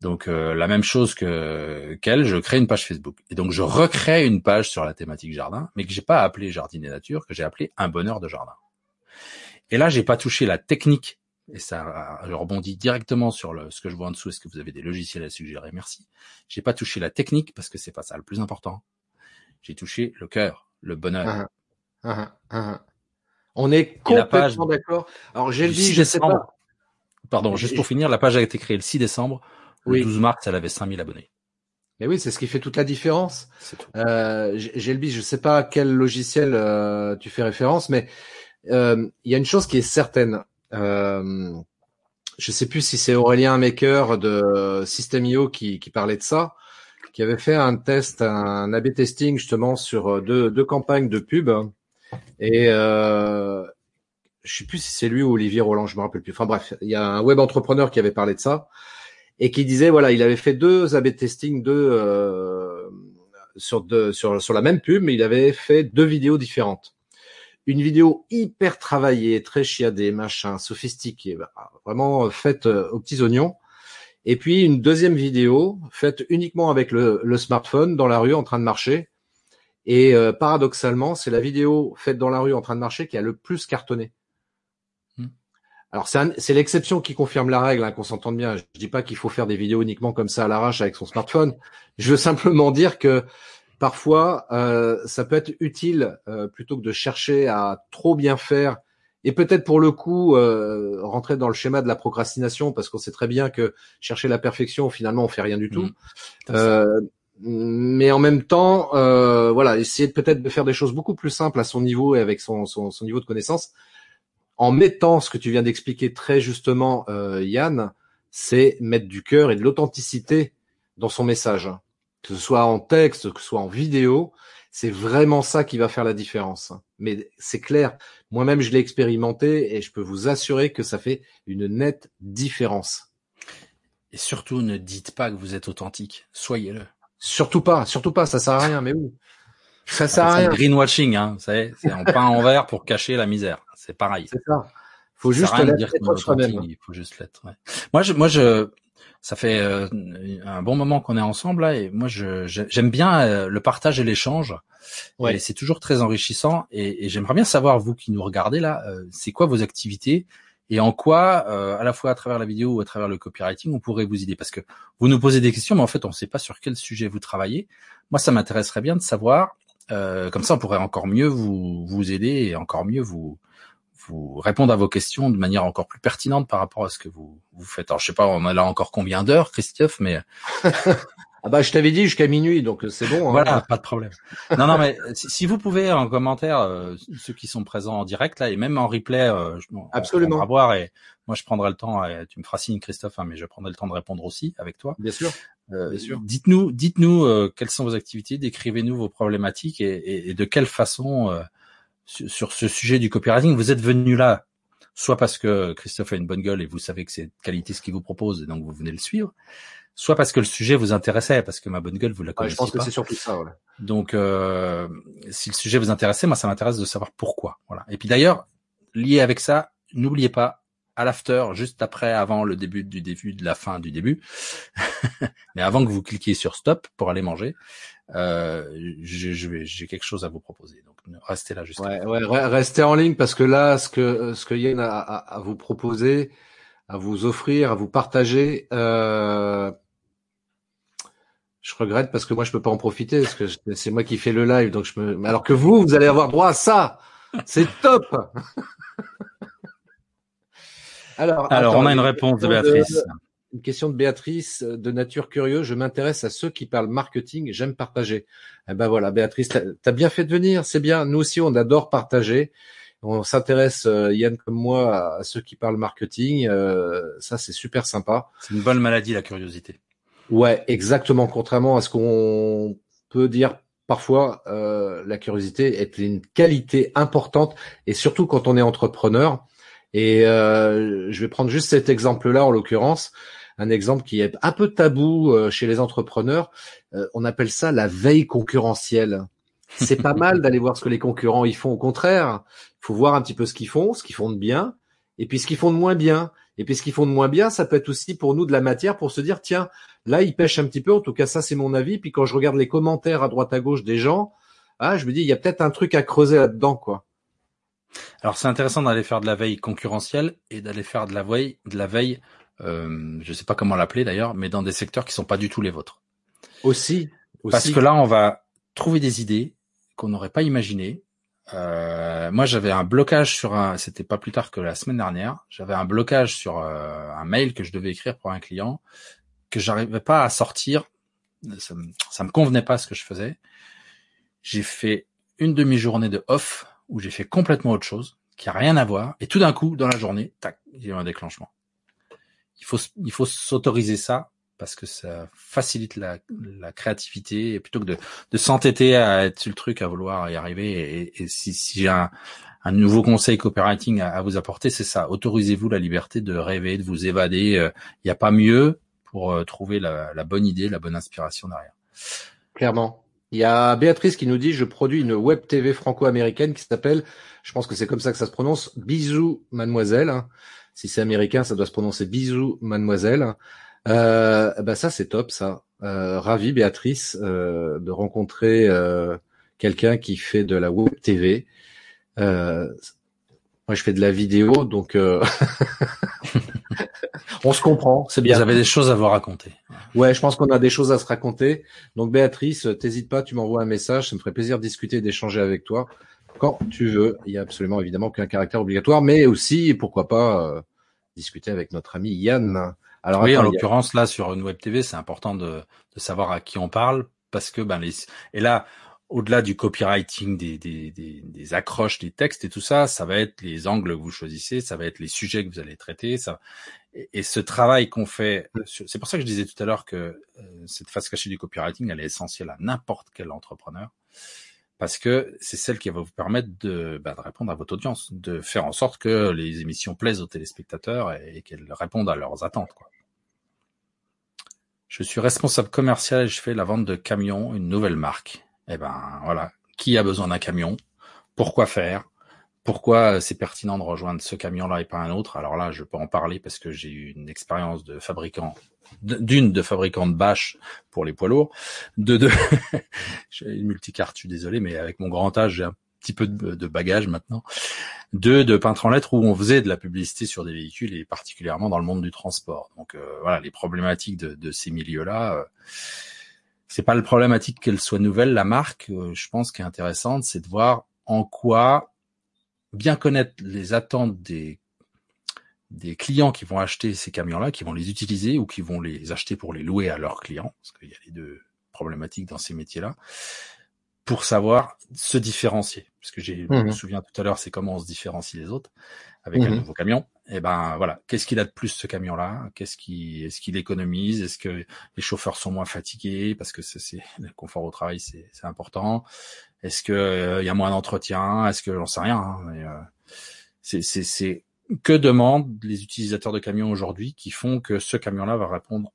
S2: Donc euh, la même chose que qu'elle, je crée une page Facebook. Et donc je recrée une page sur la thématique jardin, mais que j'ai pas appelé Jardin et Nature, que j'ai appelé Un bonheur de jardin. Et là, j'ai pas touché la technique, et ça je rebondis directement sur le, ce que je vois en dessous. Est-ce que vous avez des logiciels à suggérer? Merci. J'ai pas touché la technique parce que c'est pas ça le plus important. J'ai touché le cœur, le bonheur.
S1: Ah, ah, ah, On est complètement d'accord. Alors j'ai dit, je sais pas.
S2: Pardon, juste pour finir, la page a été créée le 6 décembre. Le 12 mars, elle avait 5000 abonnés.
S1: Mais oui, c'est ce qui fait toute la différence. Euh, J'ai le je sais pas à quel logiciel euh, tu fais référence, mais euh, il y a une chose qui est certaine. Euh, je sais plus si c'est Aurélien Maker de System.io qui, qui parlait de ça, qui avait fait un test, un A/B testing justement sur deux, deux campagnes de pub, et euh, je sais plus si c'est lui ou Olivier Roland, je me rappelle plus. Enfin bref, il y a un web entrepreneur qui avait parlé de ça et qui disait voilà, il avait fait deux A/B testing, deux euh, sur, la même pub, mais il avait fait deux vidéos différentes. Une vidéo hyper travaillée, très chiadée, machin, sophistiquée, bah, vraiment faite euh, aux petits oignons. Et puis une deuxième vidéo faite uniquement avec le, smartphone dans la rue en train de marcher. Et euh, paradoxalement, c'est la vidéo faite dans la rue en train de marcher qui a le plus cartonné. Alors c'est l'exception qui confirme la règle, hein, qu'on s'entende bien. Je dis pas qu'il faut faire des vidéos uniquement comme ça à l'arrache avec son smartphone. Je veux simplement dire que parfois euh, ça peut être utile euh, plutôt que de chercher à trop bien faire et peut-être pour le coup euh, rentrer dans le schéma de la procrastination parce qu'on sait très bien que chercher la perfection finalement on fait rien du tout. Mmh. mais en même temps, voilà, essayer peut-être de faire des choses beaucoup plus simples à son niveau et avec son, son, son niveau de connaissance en mettant ce que tu viens d'expliquer très justement, euh, Yann, c'est mettre du cœur et de l'authenticité dans son message. Que ce soit en texte, que ce soit en vidéo, c'est vraiment ça qui va faire la différence. Mais c'est clair, moi-même je l'ai expérimenté et je peux vous assurer que ça fait une nette différence.
S2: Et surtout, ne dites pas que vous êtes authentique. Soyez-le.
S1: Surtout pas, surtout pas, ça sert à rien, mais oui. Ça sert à rien.
S2: Greenwashing, hein, c'est en peint en vert pour cacher la misère c'est pareil.
S1: C'est ça. Faut juste dire
S2: Il faut juste l'être. Moi, je, moi, je, ça fait euh, un bon moment qu'on est ensemble là, et moi, je, j'aime bien euh, le partage et l'échange. Ouais. Et c'est toujours très enrichissant. Et, j'aimerais bien savoir vous qui nous regardez là, euh, c'est quoi vos activités et en quoi, à la fois à travers la vidéo ou à travers le copywriting, on pourrait vous aider? Parce que vous nous posez des questions, mais en fait, on ne sait pas sur quel sujet vous travaillez. Moi, ça m'intéresserait bien de savoir. Comme ça, on pourrait encore mieux vous vous aider et encore mieux vous vous répondre à vos questions de manière encore plus pertinente par rapport à ce que vous, vous faites. Alors, je sais pas, on a là encore combien d'heures, Christophe, mais... [laughs]
S1: ah bah, je t'avais dit jusqu'à minuit, donc c'est bon.
S2: Hein. Voilà, pas de problème. non, non, mais si, vous pouvez en commentaire, euh, ceux qui sont présents en direct, là, et même en replay, euh,
S1: Absolument.
S2: on va voir, et moi, je prendrai le temps, et tu me feras signe, Christophe, hein, mais je prendrai le temps de répondre aussi avec toi.
S1: Bien sûr.
S2: Euh. Dites-nous, dites-nous euh, quelles sont vos activités, décrivez-nous vos problématiques et, et, et de quelle façon sur ce sujet du copywriting, vous êtes venu là, soit parce que Christophe a une bonne gueule et vous savez que c'est de qualité ce qu'il vous propose et donc vous venez le suivre, soit parce que le sujet vous intéressait, parce que ma bonne gueule vous la connaissez
S1: ouais, je pense que c'est surtout ça. Voilà.
S2: Donc, euh, si le sujet vous intéressait, moi ça m'intéresse de savoir pourquoi. Voilà. Et puis d'ailleurs, lié avec ça, n'oubliez pas à l'after, juste après, avant le début du début de la fin du début, [laughs] mais avant que vous cliquiez sur stop pour aller manger, euh, j'ai quelque chose à vous proposer. Donc restez là juste.
S1: Ouais, ouais, restez en ligne parce que là, ce que ce que Yann a à, vous proposer, à vous offrir, à vous partager, euh, je regrette parce que moi je peux pas en profiter parce que c'est moi qui fais le live, donc je me. Alors que vous, vous allez avoir droit à ça. C'est top. [laughs]
S2: Alors, alors on a une réponse de Béatrice
S1: une question de Béatrice euh, de nature curieuse. Je m'intéresse à ceux qui parlent marketing. J'aime partager. Eh ben voilà, Béatrice, t'as as bien fait de venir. C'est bien. Nous aussi, on adore partager. On s'intéresse, euh, Yann comme moi, à, ceux qui parlent marketing. Euh, ça, c'est super sympa.
S2: C'est une bonne maladie, la curiosité.
S1: Ouais, exactement. Contrairement à ce qu'on peut dire parfois, la curiosité est une qualité importante, et surtout quand on est entrepreneur. Et je vais prendre juste cet exemple-là en l'occurrence un exemple qui est un peu tabou euh, chez les entrepreneurs. Euh, on appelle ça la veille concurrentielle. C'est pas [laughs] mal d'aller voir ce que les concurrents y font. Au contraire, il faut voir un petit peu ce qu'ils font, ce qu'ils font de bien, et puis ce qu'ils font de moins bien. Et puis ce qu'ils font de moins bien, ça peut être aussi pour nous de la matière pour se dire tiens, là ils pêchent un petit peu. En tout cas, ça c'est mon avis. Puis quand je regarde les commentaires à droite à gauche des gens, ah, je me dis il y a peut-être un truc à creuser là-dedans, quoi.
S2: Alors c'est intéressant d'aller faire de la veille concurrentielle et d'aller faire de la veille, de la veille euh, je sais pas comment l'appeler d'ailleurs, mais dans des secteurs qui sont pas du tout les vôtres.
S1: Aussi,
S2: Parce que là, on va trouver des idées qu'on n'aurait pas imaginées. Euh, moi, j'avais un blocage sur un, c'était pas plus tard que la semaine dernière, j'avais un blocage sur euh, un mail que je devais écrire pour un client que j'arrivais pas à sortir. Ça me, ça me convenait pas ce que je faisais. J'ai fait une demi-journée de off où j'ai fait complètement autre chose, qui a rien à voir. Et tout d'un coup, dans la journée, tac, a eu un déclenchement il faut il faut s'autoriser ça parce que ça facilite la, la créativité et plutôt que de, de s'entêter à être sur le truc, à vouloir y arriver. Et, et si, si j'ai un, un nouveau conseil copywriting à, vous apporter, c'est ça. Autorisez-vous la liberté de rêver, de vous évader. Il n'y a pas mieux pour trouver la, la bonne idée, la bonne inspiration derrière.
S1: Clairement. Il y a Béatrice qui nous dit je produis une web TV franco-américaine qui s'appelle, je pense que c'est comme ça que ça se prononce, Bisous Mademoiselle. Si c'est américain, ça doit se prononcer Bisous Mademoiselle. Euh, bah ça c'est top ça. Euh, ravi Béatrice euh, de rencontrer euh, quelqu'un qui fait de la web TV. Moi je fais de la vidéo donc euh, [laughs] on se comprend, c'est bien.
S2: Vous avez des choses à vous raconter.
S1: Ouais, je pense qu'on a des choses à se raconter. Donc Béatrice, t'hésites pas, tu m'envoies un message, ça me ferait plaisir de discuter, d'échanger avec toi quand tu veux. Il y a absolument évidemment qu'un caractère obligatoire, mais aussi pourquoi pas euh, discuter avec notre ami Yann.
S2: Alors oui, en l'occurrence là sur une web TV, c'est important de, de, savoir à qui on parle parce que ben les et là au-delà du copywriting, des, des, des, des, accroches, des textes et tout ça, ça va être les angles que vous choisissez, ça va être les sujets que vous allez traiter. Ça... Et, ce travail qu'on fait, c'est pour ça que je disais tout à l'heure que euh, cette phase cachée du copywriting, elle est essentielle à n'importe quel entrepreneur, parce que c'est celle qui va vous permettre de, bah, de, répondre à votre audience, de faire en sorte que les émissions plaisent aux téléspectateurs et, qu'elles répondent à leurs attentes. Quoi. Je suis responsable commercial et je fais la vente de camions, une nouvelle marque. Eh ben voilà, qui a besoin d'un camion? Pourquoi faire? Pourquoi c'est pertinent de rejoindre ce camion-là et pas un autre? Alors là, je peux en parler parce que j'ai eu une expérience de fabricant, d'une de fabricant de bâches pour les poids lourds, de deux, [laughs] j'ai une multicarte, je suis désolé, mais avec mon grand âge, j'ai un petit peu de, bagage maintenant. Deux, de peintre en lettres où on faisait de la publicité sur des véhicules et particulièrement dans le monde du transport. Donc euh, voilà, les problématiques de, de ces milieux-là. Euh, c'est pas le problématique qu'elle soit nouvelle, la marque. Euh, je pense qui est intéressante, c'est de voir en quoi bien connaître les attentes des des clients qui vont acheter ces camions-là, qui vont les utiliser ou qui vont les acheter pour les louer à leurs clients, parce qu'il y a les deux problématiques dans ces métiers-là, pour savoir se différencier. Parce que j'ai, je me mmh souviens tout à l'heure, c'est comment on se différencie des autres avec un mmh nouveau camion. Eh ben voilà, qu'est-ce qu'il a de plus ce camion-là? Qu'est-ce qui, est-ce qu'il économise? Est-ce que les chauffeurs sont moins fatigués? Parce que c'est le confort au travail, c'est important. Est-ce que euh, il y a moins d'entretien? Est-ce que j'en sais rien hein, euh, c'est que demandent les utilisateurs de camions aujourd'hui qui font que ce camion-là va répondre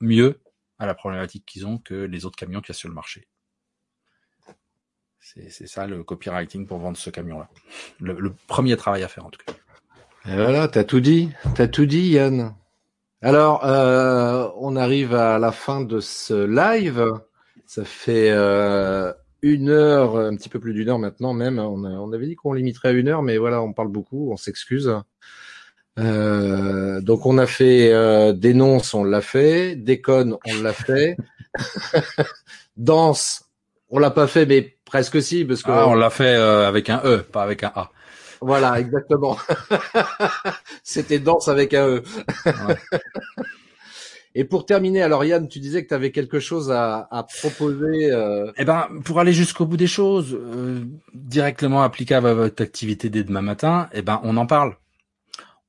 S2: mieux à la problématique qu'ils ont que les autres camions qu'il y a sur le marché. C'est ça le copywriting pour vendre ce camion-là. le premier travail à faire en tout cas.
S1: Et voilà, t'as tout dit, t'as tout dit, Yann. Alors, euh, on arrive à la fin de ce live. Ça fait euh, une heure, un petit peu plus d'une heure maintenant même. On, avait dit qu'on limiterait à une heure, mais voilà, on parle beaucoup, on s'excuse. Euh, donc on a fait euh, dénonce, on l'a fait, déconne, on l'a fait, [laughs] danse, on l'a pas fait, mais presque si, parce que
S2: ah, on l'a fait avec un E, pas avec un A.
S1: Voilà, exactement. [laughs] C'était danse avec un E. [laughs] Et pour terminer, alors Yann, tu disais que tu avais quelque chose à, proposer.
S2: Euh... Eh ben, pour aller jusqu'au bout des choses, euh, directement applicable à votre activité dès demain matin, eh ben, on en parle.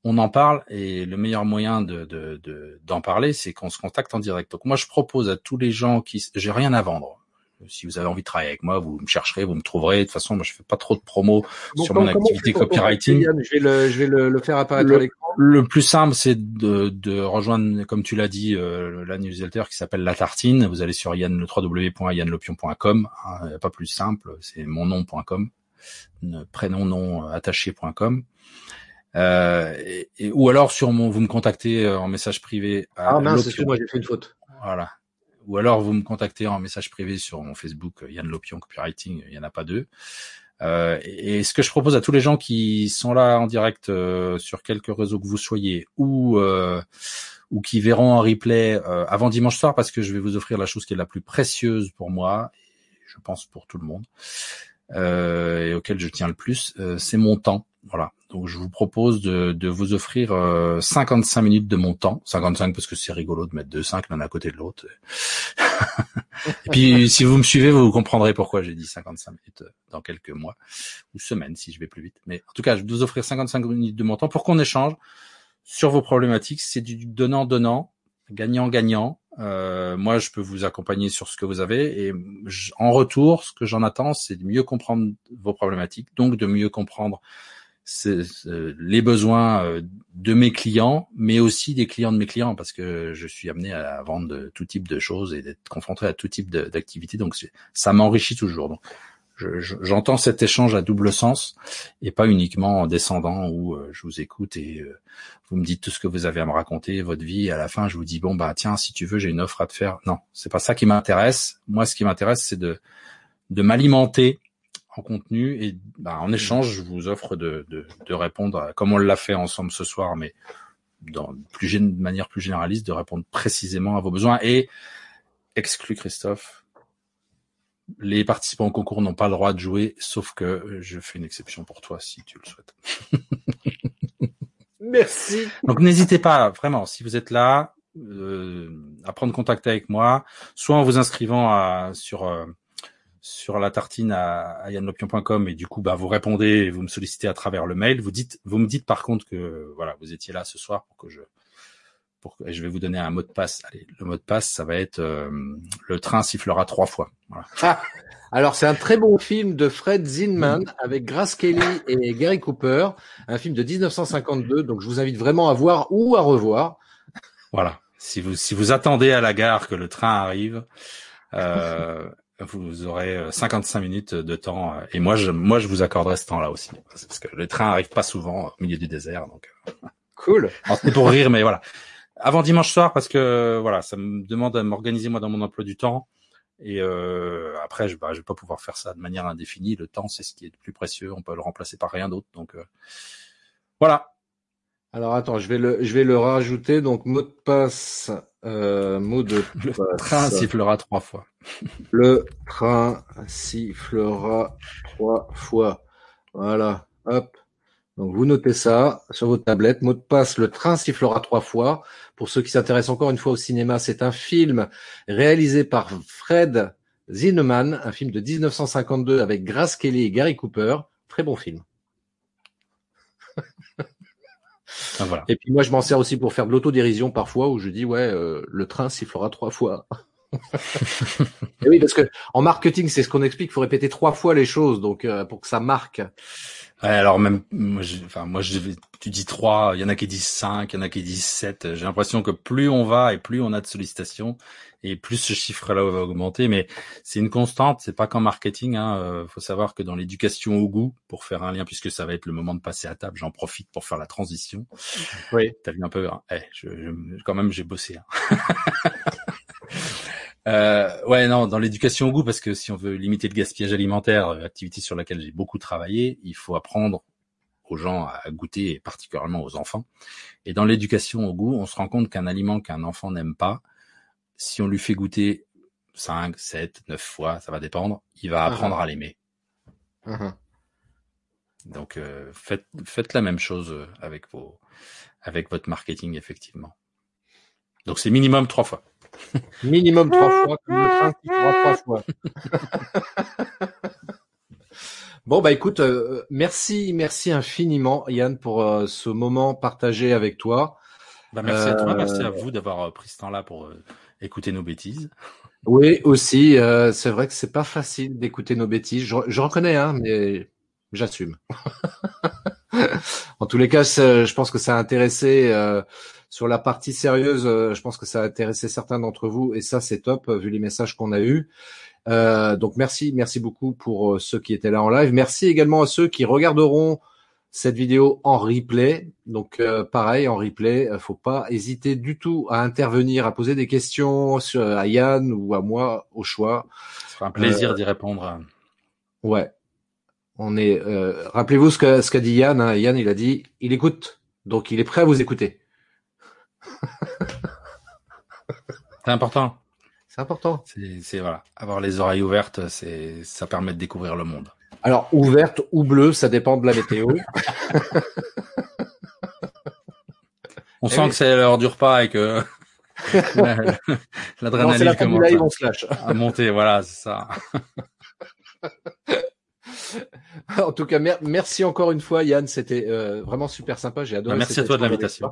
S2: On en parle et le meilleur moyen de d'en parler, c'est qu'on se contacte en direct. Donc moi, je propose à tous les gens qui, j'ai rien à vendre si vous avez envie de travailler avec moi, vous me chercherez, vous me trouverez. De toute façon, moi, je fais pas trop de promo sur mon activité copywriting.
S1: je vais le, je vais le, faire apparaître le, à l'écran.
S2: Le plus simple, c'est de, de rejoindre, comme tu l'as dit, euh, la newsletter qui s'appelle La Tartine. Vous allez sur yann, le www.yannlopion.com. Hein, pas plus simple, c'est mon nom.com, prénom nom attaché.com. Euh, et, ou alors sur mon, vous me contactez euh, en message privé.
S1: À ah mince, moi j'ai fait une faute.
S2: Voilà, ou alors vous me contactez en message privé sur mon Facebook euh, Yann Lopion Copywriting, il y en a pas deux. Euh, et, ce que je propose à tous les gens qui sont là en direct euh, sur quelques réseaux que vous soyez ou euh, ou qui verront en replay avant dimanche soir parce que je vais vous offrir la chose qui est la plus précieuse pour moi et je pense pour tout le monde et auquel je tiens le plus, c'est mon temps. Voilà. Donc je vous propose de, de vous offrir 55 euh, minutes de mon temps. 55 parce que c'est rigolo de mettre deux 5 l'un à côté de l'autre. et [laughs] puis si vous me suivez, vous comprendrez pourquoi j'ai dit 55 minutes euh, dans quelques mois ou semaines si je vais plus vite. Mais en tout cas, je vais vous offrir 55 minutes de mon temps pour qu'on échange sur vos problématiques. C'est du donnant-donnant, gagnant-gagnant. Euh, moi, je peux vous accompagner sur ce que vous avez et en retour, ce que j'en attends, c'est de mieux comprendre vos problématiques, donc de mieux comprendre les besoins euh, de mes clients, mais aussi des clients de mes clients, parce que je suis amené à vendre de tout type de choses et d'être confronté à tout type d'activités, donc ça m'enrichit toujours. Donc, j'entends cet échange à double sens et pas uniquement en descendant où euh, je vous écoute et euh, vous me dites tout ce que vous avez à me raconter, votre vie, et à la fin je vous dis bon bah tiens si tu veux j'ai une offre à te faire. Non, c'est pas ça qui m'intéresse. Moi ce qui m'intéresse c'est de de m'alimenter en contenu et bah, en échange je vous offre de, de, de répondre comme on l'a fait ensemble ce soir, mais dans plus de manière plus généraliste de répondre précisément à vos besoins et exclu Christophe les participants au concours n'ont pas le droit de jouer, sauf que je fais une exception pour toi si tu le souhaites. [laughs]
S1: Merci.
S2: Donc n'hésitez pas, vraiment, si vous êtes là, euh, à prendre contact avec moi, soit en vous inscrivant à, sur euh, sur la tartine à, à yanlopion.com et du coup bah vous répondez et vous me sollicitez à travers le mail. Vous dites, vous me dites par contre que voilà vous étiez là ce soir pour que je je vais vous donner un mot de passe. Allez, le mot de passe, ça va être euh, le train sifflera trois fois.
S1: Ah, alors c'est un très bon film de Fred Zinman avec Grace Kelly et Gary Cooper, un film de 1952. Donc je vous invite vraiment à voir ou à revoir.
S2: Voilà. Si vous si vous attendez à la gare que le train arrive, euh, vous aurez 55 minutes de temps. Et moi je moi je vous accorderai ce temps-là aussi parce que le train arrive pas souvent au milieu du désert. Donc
S1: cool. [laughs]
S2: C'est pour rire, mais voilà avant dimanche soir parce que voilà, ça me demande à m'organiser moi dans mon emploi du temps. Et euh, après, je, bah, je vais pas pouvoir faire ça de manière indéfinie. Le temps, c'est ce qui est le plus précieux. On peut le remplacer par rien d'autre. Donc euh, voilà.
S1: Alors attends, je vais le, je vais le rajouter. Donc mot de passe, euh, mot de [laughs]
S2: Le train sifflera trois fois. [laughs]
S1: le train sifflera trois fois. Voilà. Hop. Donc vous notez ça sur votre tablette. Mot de passe, le train sifflera trois fois. Pour ceux qui s'intéressent encore une fois au cinéma, c'est un film réalisé par Fred Zinnemann, un film de 1952 avec Grace Kelly et Gary Cooper. Très bon film. Ah, voilà. Et puis moi, je m'en sers aussi pour faire de l'autodérision parfois, où je dis ouais, euh, le train sifflera trois fois. [laughs] et oui, parce que en marketing, c'est ce qu'on explique. Il faut répéter trois fois les choses, donc euh, pour que ça marque.
S2: Ouais, alors même, moi, enfin, moi, je, tu dis trois, il y en a qui disent cinq, il y en a qui disent sept. J'ai l'impression que plus on va et plus on a de sollicitations et plus ce chiffre-là va augmenter. Mais c'est une constante, c'est pas qu'en marketing. Hein. Euh, faut savoir que dans l'éducation au goût, pour faire un lien, puisque ça va être le moment de passer à table, j'en profite pour faire la transition.
S1: Oui.
S2: T'as vu un peu, hein. eh, je, quand même, j'ai bossé. Hein. [laughs] Euh, ouais, non, dans l'éducation au goût, parce que si on veut limiter le gaspillage alimentaire, euh, activité sur laquelle j'ai beaucoup travaillé, il faut apprendre aux gens à goûter, et particulièrement aux enfants. Et dans l'éducation au goût, on se rend compte qu'un aliment qu'un enfant n'aime pas, si on lui fait goûter 5, 7, 9 fois, ça va dépendre, il va apprendre uh-huh. à l'aimer. Uh-huh. Donc euh, faites, faites la même chose euh, avec vos avec votre marketing effectivement. Donc c'est minimum trois fois.
S1: Minimum trois fois, comme le trois fois. [laughs] bon bah écoute, euh, merci, merci infiniment Yann pour euh, ce moment partagé avec toi.
S2: Bah, merci à toi, merci à vous d'avoir pris ce temps-là pour écouter nos bêtises. [laughs]
S1: Oui, aussi, c'est vrai que c'est pas facile d'écouter nos bêtises. Je, je reconnais, hein, mais j'assume. [laughs] en tous les cas, je pense que ça a intéressé euh, sur la partie sérieuse. Euh, je pense que ça a intéressé certains d'entre vous et ça c'est top vu les messages qu'on a eus. Euh, donc merci, merci beaucoup pour ceux qui étaient là en live. Merci également à ceux qui regarderont cette vidéo en replay. Donc pareil en replay, faut pas hésiter du tout à intervenir, à poser des questions sur, à Yann ou à moi au choix.
S2: Ce sera un plaisir d'y répondre.
S1: Ouais, on est. Euh, rappelez-vous ce qu'a ce qu'a dit Yann. Hein. Yann, il a dit, il écoute, donc il est prêt à vous écouter. [laughs]
S2: c'est important.
S1: C'est important.
S2: C'est voilà, avoir les oreilles ouvertes, c'est ça permet de découvrir le monde.
S1: Alors ouverte ou bleue, ça dépend de la météo. [laughs]
S2: on sent que c'est l'heure du repas et que [laughs] l'adrénaline
S1: commence
S2: à monter. Voilà, c'est ça.
S1: en tout cas, merci encore une fois, Yann. C'était euh, vraiment super sympa. J'ai adoré.
S2: Bah, merci à toi de l'invitation.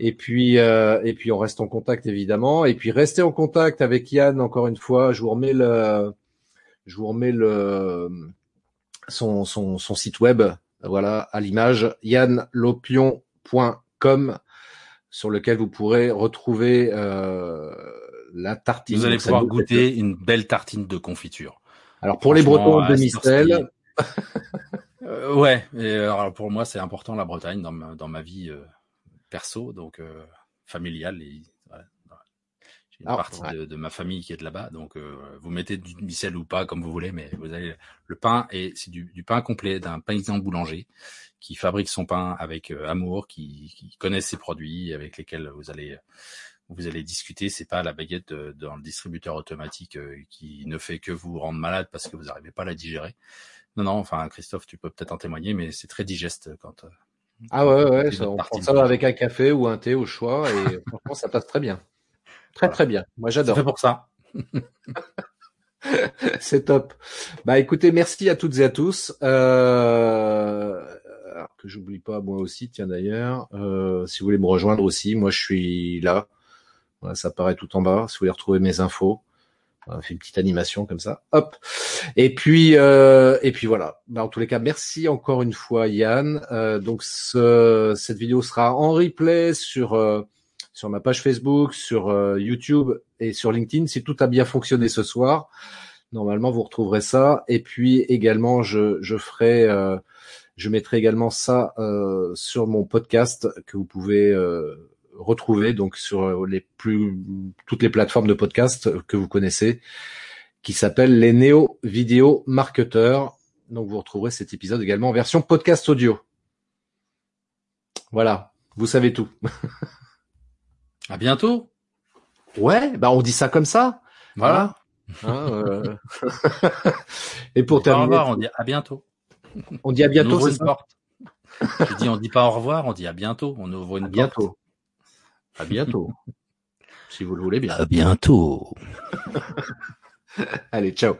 S1: Et puis, euh, et puis on reste en contact évidemment. Et puis restez en contact avec Yann encore une fois. Je vous remets le, je vous remets le son, son, son site web. Voilà à l'image yannlopion.com sur lequel vous pourrez retrouver euh, la tartine.
S2: Vous allez pouvoir goûter une belle tartine de confiture.
S1: Alors pour les Bretons de Mistel.
S2: euh, ouais, et alors pour moi c'est important la Bretagne dans ma, dans ma vie euh, perso, donc euh, familiale. Et, voilà, J'ai une
S1: Ah,
S2: partie
S1: ouais.
S2: de, de ma famille qui est de là-bas, donc euh, vous mettez du micelle ou pas comme vous voulez, mais vous avez le pain et c'est du, du pain complet d'un paysan boulanger qui fabrique son pain avec euh, amour, qui, qui connaît ses produits, avec lesquels vous allez vous allez discuter. C'est pas la baguette de- dans le distributeur automatique euh, qui ne fait que vous rendre malade parce que vous n'arrivez pas à la digérer. Non, non. Enfin, Christophe, tu peux peut-être en témoigner, mais c'est très digeste quand. Euh,
S1: Ah ouais, ouais,
S2: C'est
S1: ça, on prend ça avec un café ou un thé au choix et [laughs] franchement ça passe très bien. Très très bien. Moi
S2: C'est
S1: j'adore.
S2: fait pour ça. [laughs]
S1: C'est top. Bah écoutez, merci à toutes et à tous. Euh, alors que j'oublie pas moi aussi, tiens d'ailleurs, euh, si vous voulez me rejoindre aussi, moi je suis là. Voilà, ça apparaît tout en bas. Si vous voulez retrouver mes infos, on fait une petite animation comme ça. Hop. Et puis euh, et puis voilà. Bah, en tous les cas, merci encore une fois Yann. Euh, donc ce, cette vidéo sera en replay sur euh, sur ma page Facebook, sur euh, YouTube et sur LinkedIn si tout a bien fonctionné ce soir. Normalement, vous retrouverez ça. Et puis également, je, je ferai, euh, je mettrai également ça euh, sur mon podcast que vous pouvez euh, retrouver donc sur les plus toutes les plateformes de podcast que vous connaissez, qui s'appelle les Néo Vidéo Marketeurs. Donc vous retrouverez cet épisode également en version podcast audio. Voilà, vous savez tout. [laughs]
S2: À bientôt.
S1: Ouais, bah on dit ça comme ça.
S2: Voilà.
S1: Hein, [laughs] euh. [laughs] Et pour
S2: Au
S1: terminer,
S2: revoir. On dit à bientôt.
S1: on dit à
S2: on
S1: bientôt,
S2: ouvre
S1: c'est
S2: une
S1: ça
S2: porte. Je dis, on dit pas au revoir, on dit à bientôt. On ouvre une
S1: À
S2: porte.
S1: bientôt. À bientôt. si vous le voulez bien.
S2: À bientôt. [laughs]
S1: Allez, ciao.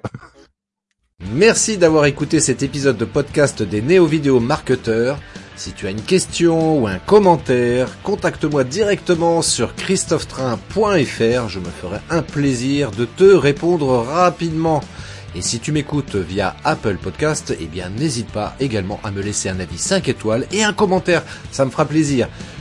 S1: Merci d'avoir écouté cet épisode de podcast des Néo Vidéo Marketeurs. Si tu as une question ou un commentaire, contacte-moi directement sur christophetrain.fr. Je me ferai un plaisir de te répondre rapidement. Et si tu m'écoutes via Apple Podcast, eh bien n'hésite pas également à me laisser un avis 5 étoiles et un commentaire. Ça me fera plaisir.